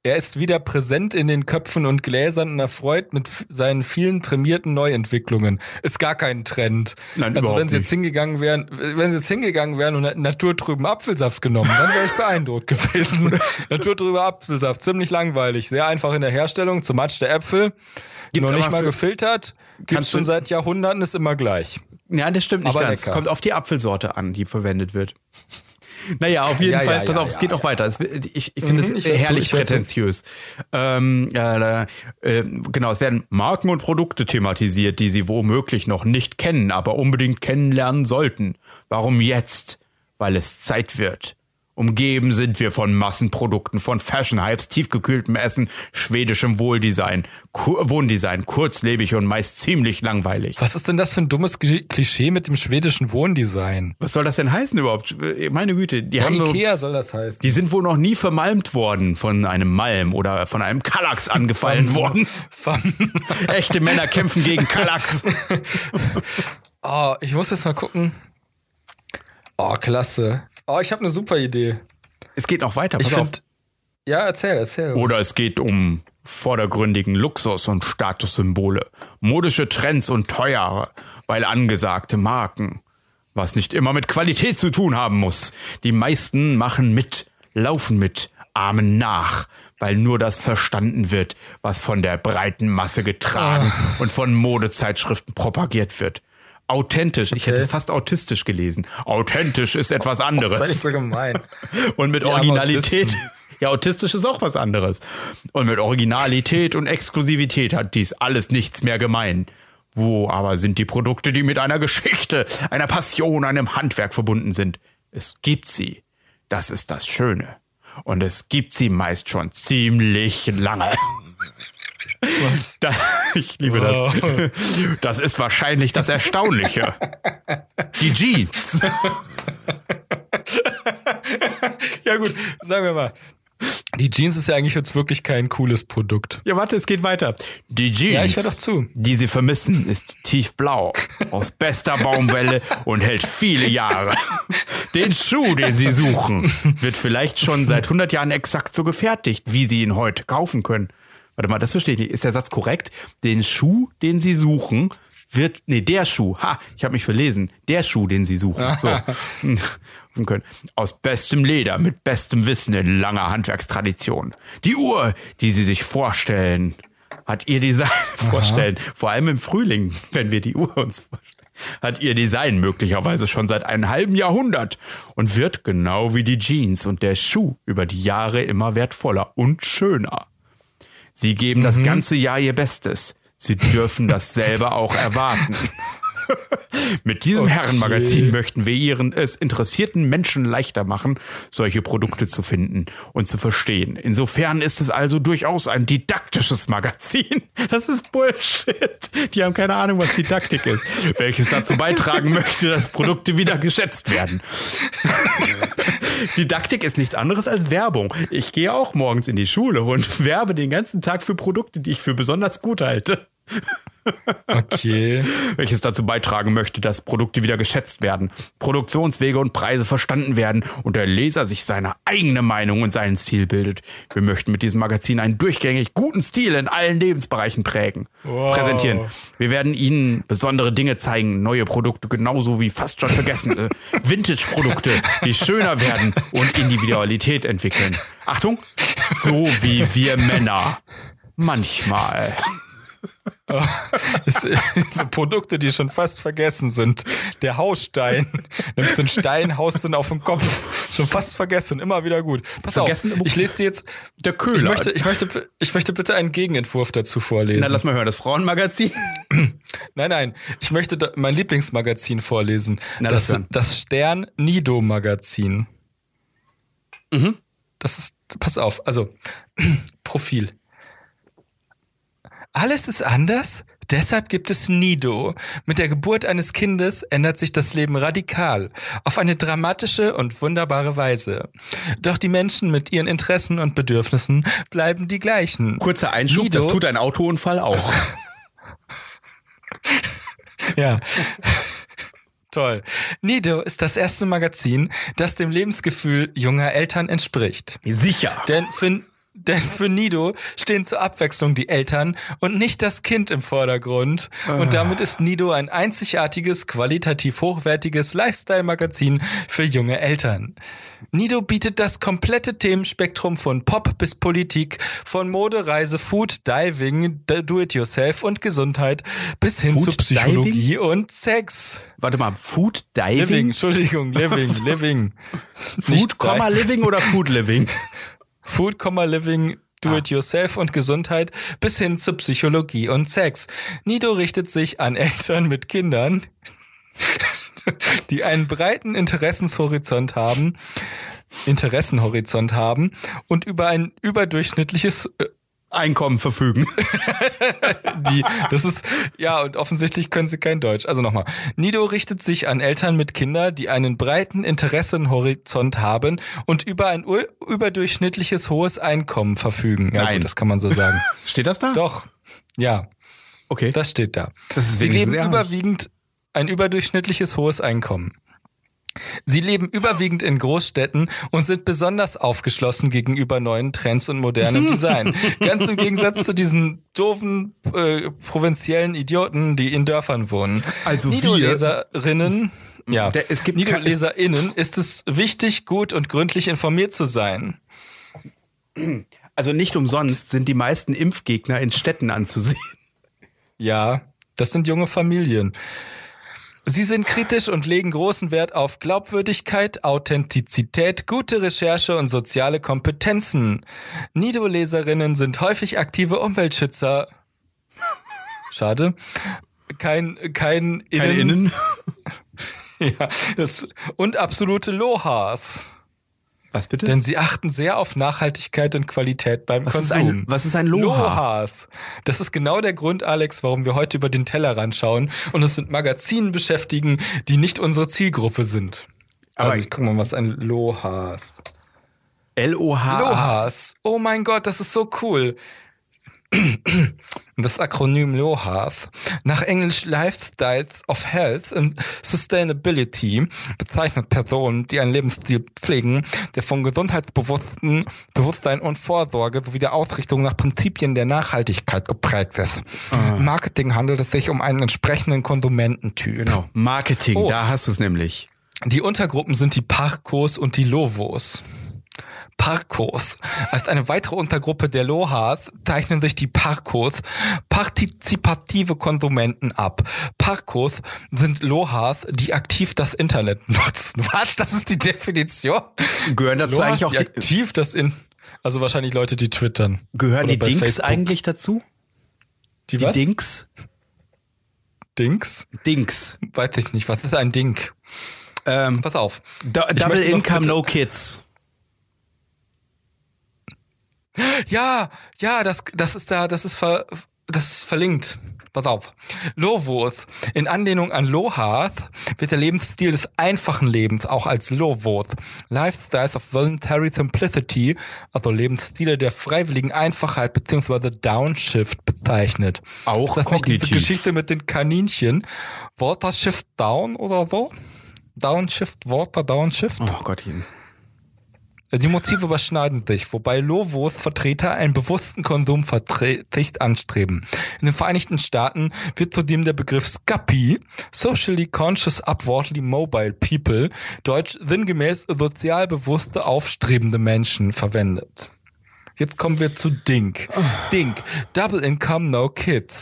er ist wieder präsent in den Köpfen und Gläsern und erfreut mit seinen vielen prämierten Neuentwicklungen. Ist gar kein Trend. Nein, also wenn sie jetzt hingegangen wären, wenn sie jetzt hingegangen wären und naturtrüben Apfelsaft genommen, dann wäre ich beeindruckt gewesen. naturtrüber Apfelsaft, ziemlich langweilig, sehr einfach in der Herstellung, zum Matsch der Äpfel, Gibt's noch nicht mal gefiltert, gibt's Kannst du- schon seit Jahrhunderten, ist immer gleich. ja, das stimmt nicht Aber ganz. lecker. Kommt auf die Apfelsorte an, die verwendet wird. Naja, auf jeden Ja, Fall, ja, pass ja, auf, es geht noch weiter. Es, ich ich finde Mhm, es ich herrlich zu. prätentiös. Ähm, äh, äh, genau, es werden Marken und Produkte thematisiert, die sie womöglich noch nicht kennen, aber unbedingt kennenlernen sollten. Warum jetzt? Weil es Zeit wird. Umgeben sind wir von Massenprodukten, von Fashion-Hypes, tiefgekühltem Essen, schwedischem Wohldesign, Ku Wohndesign, kurzlebig und meist ziemlich langweilig. Was ist denn das für ein dummes Kli- Klischee mit dem schwedischen Wohndesign? Was soll das denn heißen überhaupt? Meine Güte, die Ja, haben Ikea soll das heißen. die sind wohl noch nie vermalmt worden von einem Malm oder von einem Kallax angefallen worden. Echte Männer kämpfen gegen Kallax. Oh, ich muss jetzt mal gucken. Oh, klasse. Oh, ich habe eine super Idee. Es geht noch weiter, Ich pass auf. finde. Ja, erzähl, erzähl. Oder es geht um vordergründigen Luxus- und Statussymbole, modische Trends und teure, weil angesagte Marken, was nicht immer mit Qualität zu tun haben muss. Die meisten machen mit, laufen mit, ahmen nach, weil nur das verstanden wird, was von der breiten Masse getragen Ah. und von Modezeitschriften propagiert wird. Authentisch, ich Okay. hätte fast autistisch gelesen. Authentisch ist etwas anderes. Sei nicht so gemein. Und mit Die Originalität. Ja, autistisch ist auch was anderes. Und mit Originalität und Exklusivität hat dies alles nichts mehr gemein. Wo aber sind die Produkte, die mit einer Geschichte, einer Passion, einem Handwerk verbunden sind? Es gibt sie. Das ist das Schöne. Und es gibt sie meist schon ziemlich lange. Was? Da, ich liebe Wow. das. Das ist wahrscheinlich das Erstaunliche. Die Jeans. Ja gut, sagen wir mal. Die Jeans ist ja eigentlich jetzt wirklich kein cooles Produkt. Ja, warte, es geht weiter. Die Jeans, Ja, ich hör doch zu. die Sie vermissen, ist tiefblau, aus bester Baumwelle und hält viele Jahre. Den Schuh, den Sie suchen, wird vielleicht schon seit 100 Jahren exakt so gefertigt, wie Sie ihn heute kaufen können. Warte mal, das verstehe ich nicht. Ist der Satz korrekt? Den Schuh, den Sie suchen, wird, nee, der Schuh, ha, ich habe mich verlesen. Der Schuh, den Sie suchen. So. Können. Aus bestem Leder, mit bestem Wissen in langer Handwerkstradition. Die Uhr, die Sie sich vorstellen, hat Ihr Design vorstellen. Vor allem im Frühling, wenn wir die Uhr uns vorstellen. Hat ihr Design möglicherweise schon seit einem halben Jahrhundert und wird genau wie die Jeans und der Schuh über die Jahre immer wertvoller und schöner. Sie geben das ganze Jahr ihr Bestes. Sie dürfen das selber auch erwarten. Mit diesem Okay. Herrenmagazin möchten wir Ihren es interessierten Menschen leichter machen, solche Produkte zu finden und zu verstehen. Insofern ist es also durchaus ein didaktisches Magazin. Das ist Bullshit. Die haben keine Ahnung, was Didaktik ist, welches dazu beitragen möchte, dass Produkte wieder geschätzt werden. Didaktik ist nichts anderes als Werbung. Ich gehe auch morgens in die Schule und werbe den ganzen Tag für Produkte, die ich für besonders gut halte Okay. welches dazu beitragen möchte, dass Produkte wieder geschätzt werden, Produktionswege und Preise verstanden werden und der Leser sich seine eigene Meinung und seinen Stil bildet. Wir möchten mit diesem Magazin einen durchgängig guten Stil in allen Lebensbereichen prägen, Wow. präsentieren. Wir werden Ihnen besondere Dinge zeigen, neue Produkte genauso wie fast schon vergessene Vintage-Produkte, die schöner werden und Individualität entwickeln. Achtung, so wie wir Männer. Manchmal. Das, so Produkte, die schon fast vergessen sind. Der Hausstein. Nimmst den Stein, haust den auf den Kopf. Schon fast vergessen, immer wieder gut. Pass Vergessen, auf, ich lese dir jetzt. Der Köhler. Ich möchte, ich, möchte, ich möchte bitte einen Gegenentwurf dazu vorlesen. Na, lass mal hören, das Frauenmagazin. Nein, nein, ich möchte da mein Lieblingsmagazin vorlesen. Na, das, hören. das Stern Nido Magazin. Mhm. Das ist, pass auf, also Profil. Alles ist anders, deshalb gibt es Nido. Mit der Geburt eines Kindes ändert sich das Leben radikal, auf eine dramatische und wunderbare Weise. Doch die Menschen mit ihren Interessen und Bedürfnissen bleiben die gleichen. Kurzer Einschub, Nido- das tut ein Autounfall auch. Ja. Toll. Nido ist das erste Magazin, das dem Lebensgefühl junger Eltern entspricht. Sicher. Denn für, denn für Nido stehen zur Abwechslung die Eltern und nicht das Kind im Vordergrund. Und damit ist Nido ein einzigartiges, qualitativ hochwertiges Lifestyle-Magazin für junge Eltern. Nido bietet das komplette Themenspektrum von Pop bis Politik, von Mode, Reise, Food, Diving, Do-it-yourself und Gesundheit bis hin Food, zu Psychologie und Sex. Warte mal, Food Living, Diving? Entschuldigung, Living, Living. Food, Living oder Food Living? Food, Living, Do It Yourself und Gesundheit bis hin zu Psychologie und Sex. Nido richtet sich an Eltern mit Kindern, die einen breiten Interessenshorizont haben, Interessenhorizont haben und über ein überdurchschnittliches äh, Einkommen verfügen. die, das ist, ja, und offensichtlich können sie kein Deutsch. Also nochmal. Nido richtet sich an Eltern mit Kindern, die einen breiten Interessenhorizont haben und über ein ur- überdurchschnittliches hohes Einkommen verfügen. Ja, Nein. Gut, das kann man so sagen. Steht das da? Doch. Ja, Okay. das steht da. Das ist sie leben überwiegend ein überdurchschnittliches hohes Einkommen. Sie leben überwiegend in Großstädten und sind besonders aufgeschlossen gegenüber neuen Trends und modernem Design. Ganz im Gegensatz zu diesen doofen äh, provinziellen Idioten, die in Dörfern wohnen. Also wir- Nido-Leserinnen, ja, Der- es gibt Nido-LeserInnen ist es wichtig, gut und gründlich informiert zu sein. Also nicht umsonst sind die meisten Impfgegner in Städten anzusehen. Ja, das sind junge Familien. Sie sind kritisch und legen großen Wert auf Glaubwürdigkeit, Authentizität, gute Recherche und soziale Kompetenzen. Nido-Leserinnen sind häufig aktive Umweltschützer. Schade. Kein, kein Keine Innen. Ja, das, und absolute Lohas. Was bitte? Denn sie achten sehr auf Nachhaltigkeit und Qualität beim was, ist Konsum. ein, was ist ein Loha? Lohas. Das ist genau der Grund, Alex, warum wir heute über den Tellerrand schauen und uns mit Magazinen beschäftigen, die nicht unsere Zielgruppe sind. Aber also ich guck mal, was ein Lohas. L-O-H. Lohas. Oh mein Gott, das ist so cool. Das Akronym LOHAS nach Englisch Lifestyles of Health and Sustainability bezeichnet Personen, die einen Lebensstil pflegen, der von Gesundheitsbewussten, Bewusstsein und Vorsorge sowie der Ausrichtung nach Prinzipien der Nachhaltigkeit geprägt ist. Im Marketing handelt es sich um einen entsprechenden Konsumententyp. Genau. Marketing, Oh. da hast du es nämlich. Die Untergruppen sind die Parkos und die Lovos. Parkos. Als eine weitere Untergruppe der Lohas zeichnen sich die Parkos partizipative Konsumenten ab. Parkos sind Lohas, die aktiv das Internet nutzen. Was? Das ist die Definition? Gehören dazu Lohas, eigentlich auch die aktiv das in also wahrscheinlich Leute, die twittern. gehören die Dinks Facebook. eigentlich dazu? Die, Die was? Dinks? Dinks? Dinks. Weiß ich nicht. Was ist ein Dink? Ähm, Pass auf. Double Income, No Kids. Ja, ja, das, das ist da, das ist ver, das ist verlinkt. Pass auf. Lovos. In Anlehnung an Lohas wird der Lebensstil des einfachen Lebens auch als Lovos. Lifestyles of Voluntary Simplicity, also Lebensstile der freiwilligen Einfachheit bzw. Downshift bezeichnet. Auch das kognitiv. Geschichte mit den Kaninchen? Water Shift Down oder so? Downshift, Water Downshift? Oh Gottchen. Die Motive überschneiden sich, wobei Lovos Vertreter einen bewussten Konsumverzicht anstreben. In den Vereinigten Staaten wird zudem der Begriff Scappy, Socially Conscious Upwardly Mobile People, deutsch sinngemäß sozial bewusste, aufstrebende Menschen verwendet. Jetzt kommen wir zu DINK. DINK, Double Income No Kids.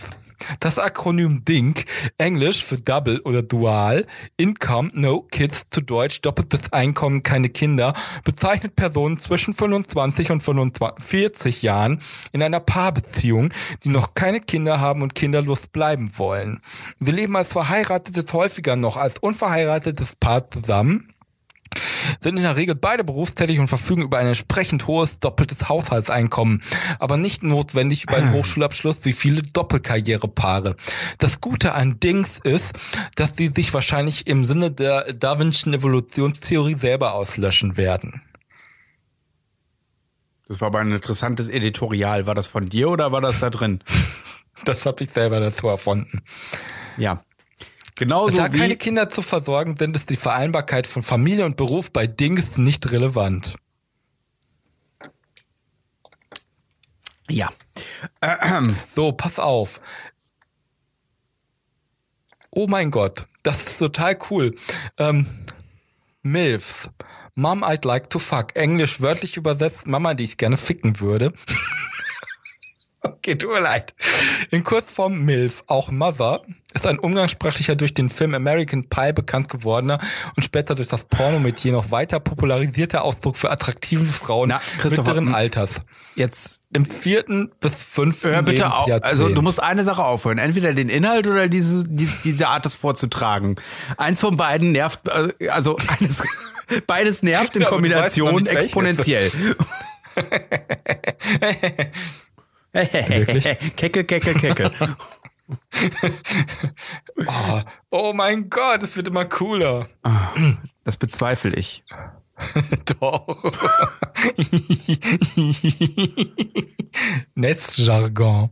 Das Akronym DINK, Englisch für Double oder Dual, Income No Kids zu Deutsch doppeltes Einkommen keine Kinder, bezeichnet Personen zwischen 25 und 45 Jahren in einer Paarbeziehung, die noch keine Kinder haben und kinderlos bleiben wollen. Sie leben als verheiratetes häufiger noch als unverheiratetes Paar zusammen sind in der Regel beide berufstätig und verfügen über ein entsprechend hohes doppeltes Haushaltseinkommen, aber nicht notwendig über einen Hochschulabschluss wie viele Doppelkarrierepaare. Das Gute an Dings ist, dass sie sich wahrscheinlich im Sinne der Darwinschen Evolutionstheorie selber auslöschen werden. Das war aber ein interessantes Editorial. War das von dir oder war das da drin? Das habe ich selber dazu erfunden. Ja. Genauso da keine. Kinder zu versorgen sind, ist die Vereinbarkeit von Familie und Beruf bei Dings nicht relevant. Ja. So, pass auf. Oh mein Gott, das ist total cool. Ähm, MILFs. Mom I'd like to fuck. Englisch wörtlich übersetzt, Mama, die ich gerne ficken würde. okay, tut mir leid. In Kurzform MILF, auch Mother, ist ein umgangssprachlicher durch den Film American Pie bekannt gewordener und später durch das Pornometier noch weiter popularisierter Ausdruck für attraktive Frauen Na, mittleren Alters. Jetzt Im vierten bis fünften hör bitte auf. Also du musst eine Sache aufhören. Entweder den Inhalt oder diese, die, diese Art, das vorzutragen. Eins von beiden nervt, äh, also eines, beides nervt in Ja, Kombination nicht, welches. exponentiell. kecke, kecke, kecke. Oh, oh mein Gott, es wird immer cooler. Das bezweifle ich. Doch. Netzjargon.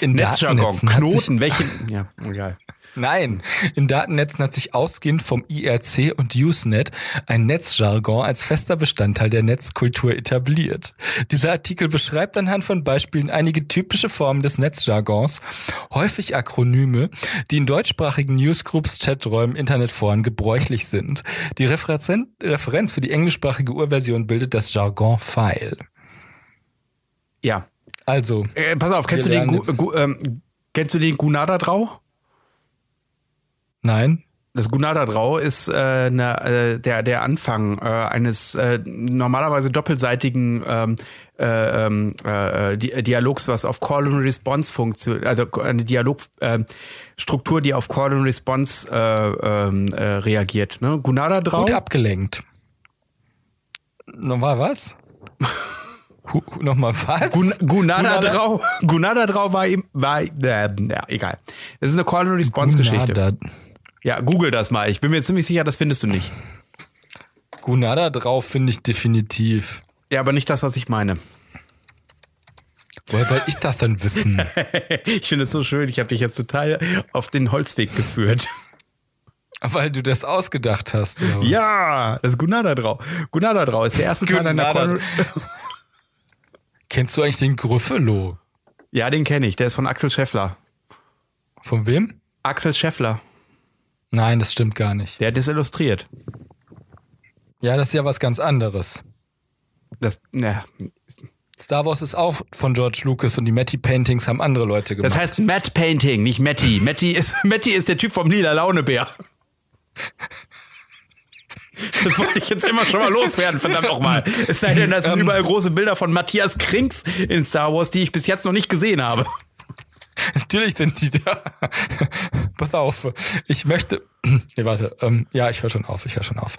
In Netzjargon, Knoten, welche. Ja, egal. Nein, in Datennetzen hat sich ausgehend vom IRC und Usenet ein Netzjargon als fester Bestandteil der Netzkultur etabliert. Dieser Artikel beschreibt anhand von Beispielen einige typische Formen des Netzjargons, häufig Akronyme, die in deutschsprachigen Newsgroups, Chaträumen, Internetforen gebräuchlich sind. Die Referenz für die englischsprachige Urversion bildet das Jargon-File. Ja. Also. Äh, pass auf, kennst du den, Gu, Gu, ähm, kennst du den Gunada Drau? Nein. Das Gunada-Drau ist äh, ne, äh, der, der Anfang äh, eines äh, normalerweise doppelseitigen ähm, äh, ähm, äh, Dialogs, was auf Call and Response funktioniert, also eine Dialogstruktur, äh, die auf Call and Response äh, ähm, äh, reagiert. Ne? Gunada-Drau. Gut abgelenkt. Nochmal was? Nochmal was? Gun Gunada Drau. Gunada Drau war eben, war, äh, ja, egal. Das ist eine Call and Response Geschichte. Ja, google das mal. Ich bin mir ziemlich sicher, das findest du nicht. Gunada drauf finde ich definitiv. Ja, aber nicht das, was ich meine. Woher soll ich das denn wissen? ich finde es so schön. Ich habe dich jetzt total auf den Holzweg geführt. Weil du das ausgedacht hast. Ja, das ist Gunada Drau. Gunada Drau ist der erste Teil einer Kon Kennst du eigentlich den Gryffalo? Ja, den kenne ich. Der ist von Axel Scheffler. Von wem? Axel Scheffler. Nein, das stimmt gar nicht. Der hat das illustriert. Ja, das ist ja was ganz anderes. Das, ne. Star Wars ist auch von George Lucas und die Matty Paintings haben andere Leute gemacht. Das heißt Matt Painting, nicht Matty. Matty ist, Matty ist der Typ vom lila Launebär. Das wollte ich jetzt immer schon mal loswerden, verdammt nochmal. Es sei denn, das sind ähm, überall große Bilder von Matthias Krings in Star Wars, die ich bis jetzt noch nicht gesehen habe. Natürlich sind die da. Pass auf. Ich möchte. Nee, warte. Ähm, ja, ich höre schon auf. Ich höre schon auf.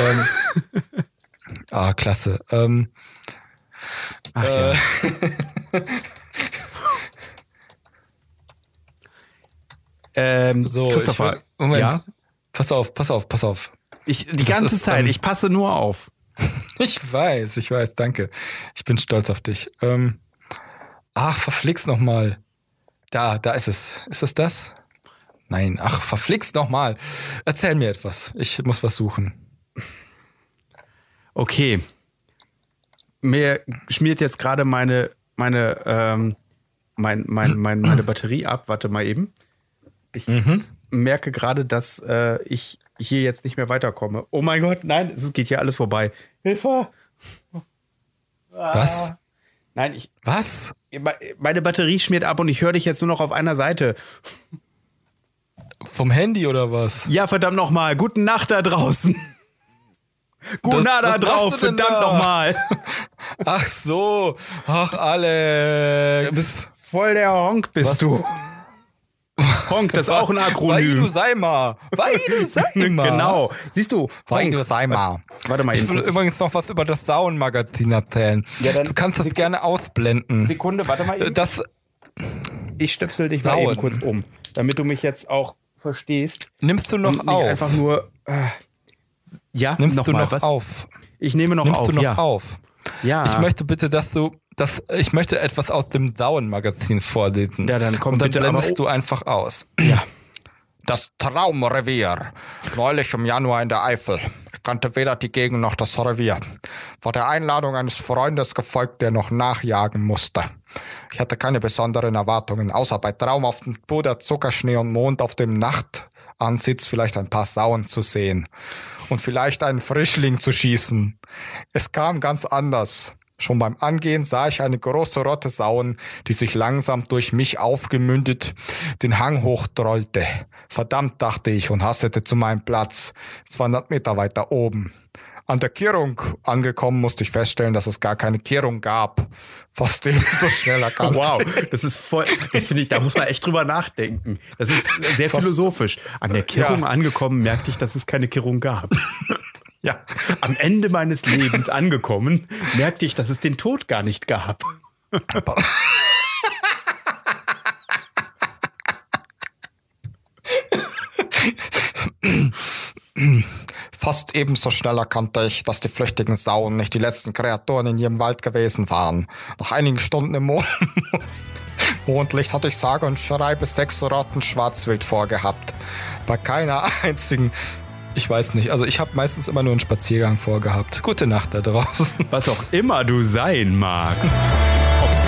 ähm, ah, klasse. Ähm, Ach, äh, ja. ähm, so, Christopher. Ich, Moment. Ja? Pass auf, pass auf, pass auf. Ich, die das ganze ist, Zeit, ich passe nur auf. ich weiß, ich weiß, danke. Ich bin stolz auf dich. Ähm, ach, verflixt nochmal. Da, da ist es. Ist es das? Nein, ach, verflixt nochmal. Erzähl mir etwas. Ich muss was suchen. Okay. Mir schmiert jetzt gerade meine, meine, ähm, mein, mein, mein, meine Batterie ab. Warte mal eben. Ich mhm. merke gerade, dass äh, ich hier jetzt nicht mehr weiterkomme. Oh mein Gott, nein, es geht hier alles vorbei. Hilfe! Was? Nein, ich. Was? Meine Batterie schmiert ab und ich höre dich jetzt nur noch auf einer Seite. Vom Handy oder was? Ja, verdammt nochmal. Guten Nacht da draußen. Guna da drauf, verdammt da? nochmal. Ach so. Ach, Alex. Du bist voll der Honk, bist was? du. Honk, das ist auch ein Akronym. Waidu Seima. Waidu Seima. genau. Siehst du? Waidu Seima. Warte mal. Ich will übrigens noch was über das Sauen-Magazin erzählen. Ja, du kannst das Sekunde, gerne ausblenden. Sekunde, warte mal eben. Das, ich stöpsel dich Sauen. mal eben kurz um, damit du mich jetzt auch verstehst. Nimmst du noch und nicht auf? einfach nur... Äh, ja, Nimmst noch du mal, noch was? auf? Ich nehme noch Nimmst auf, du noch ja. auf? Ja. Ich möchte bitte, dass du das, ich möchte etwas aus dem Dauen-Magazin vorlesen. Ja, dann komm Und dann bitte blendest du einfach aus. Ja. Das Traumrevier. Neulich im Januar in der Eifel. Ich kannte weder die Gegend noch das Revier. War der Einladung eines Freundes gefolgt, der noch nachjagen musste. Ich hatte keine besonderen Erwartungen, außer bei traumhaftem Puder, Zuckerschnee und Mond auf dem Nachtansitz vielleicht ein paar Sauen zu sehen. Und vielleicht einen Frischling zu schießen. Es kam ganz anders. Schon beim Angehen sah ich eine große Rotte sauen, die sich langsam durch mich aufgemündet den Hang hochtrollte. Verdammt, dachte ich und hastete zu meinem Platz, 200 Meter weiter oben. An der Kehrung angekommen musste ich feststellen, dass es gar keine Kehrung gab. Fast dem so schnell erkannt. wow, das ist voll, das finde ich, da muss man echt drüber nachdenken. Das ist sehr philosophisch. An der Kehrung ja. angekommen merkte ich, dass es keine Kehrung gab. Ja, am Ende meines Lebens angekommen, merkte ich, dass es den Tod gar nicht gab. Fast ebenso schnell erkannte ich, dass die flüchtigen Sauen nicht die letzten Kreaturen in ihrem Wald gewesen waren. Nach einigen Stunden im Mond Mondlicht hatte ich sage und schreibe sechs Sorten Schwarzwild vorgehabt. Bei keiner einzigen ich weiß nicht. Also ich habe meistens immer nur einen Spaziergang vorgehabt. Gute Nacht da draußen. Was auch immer du sein magst.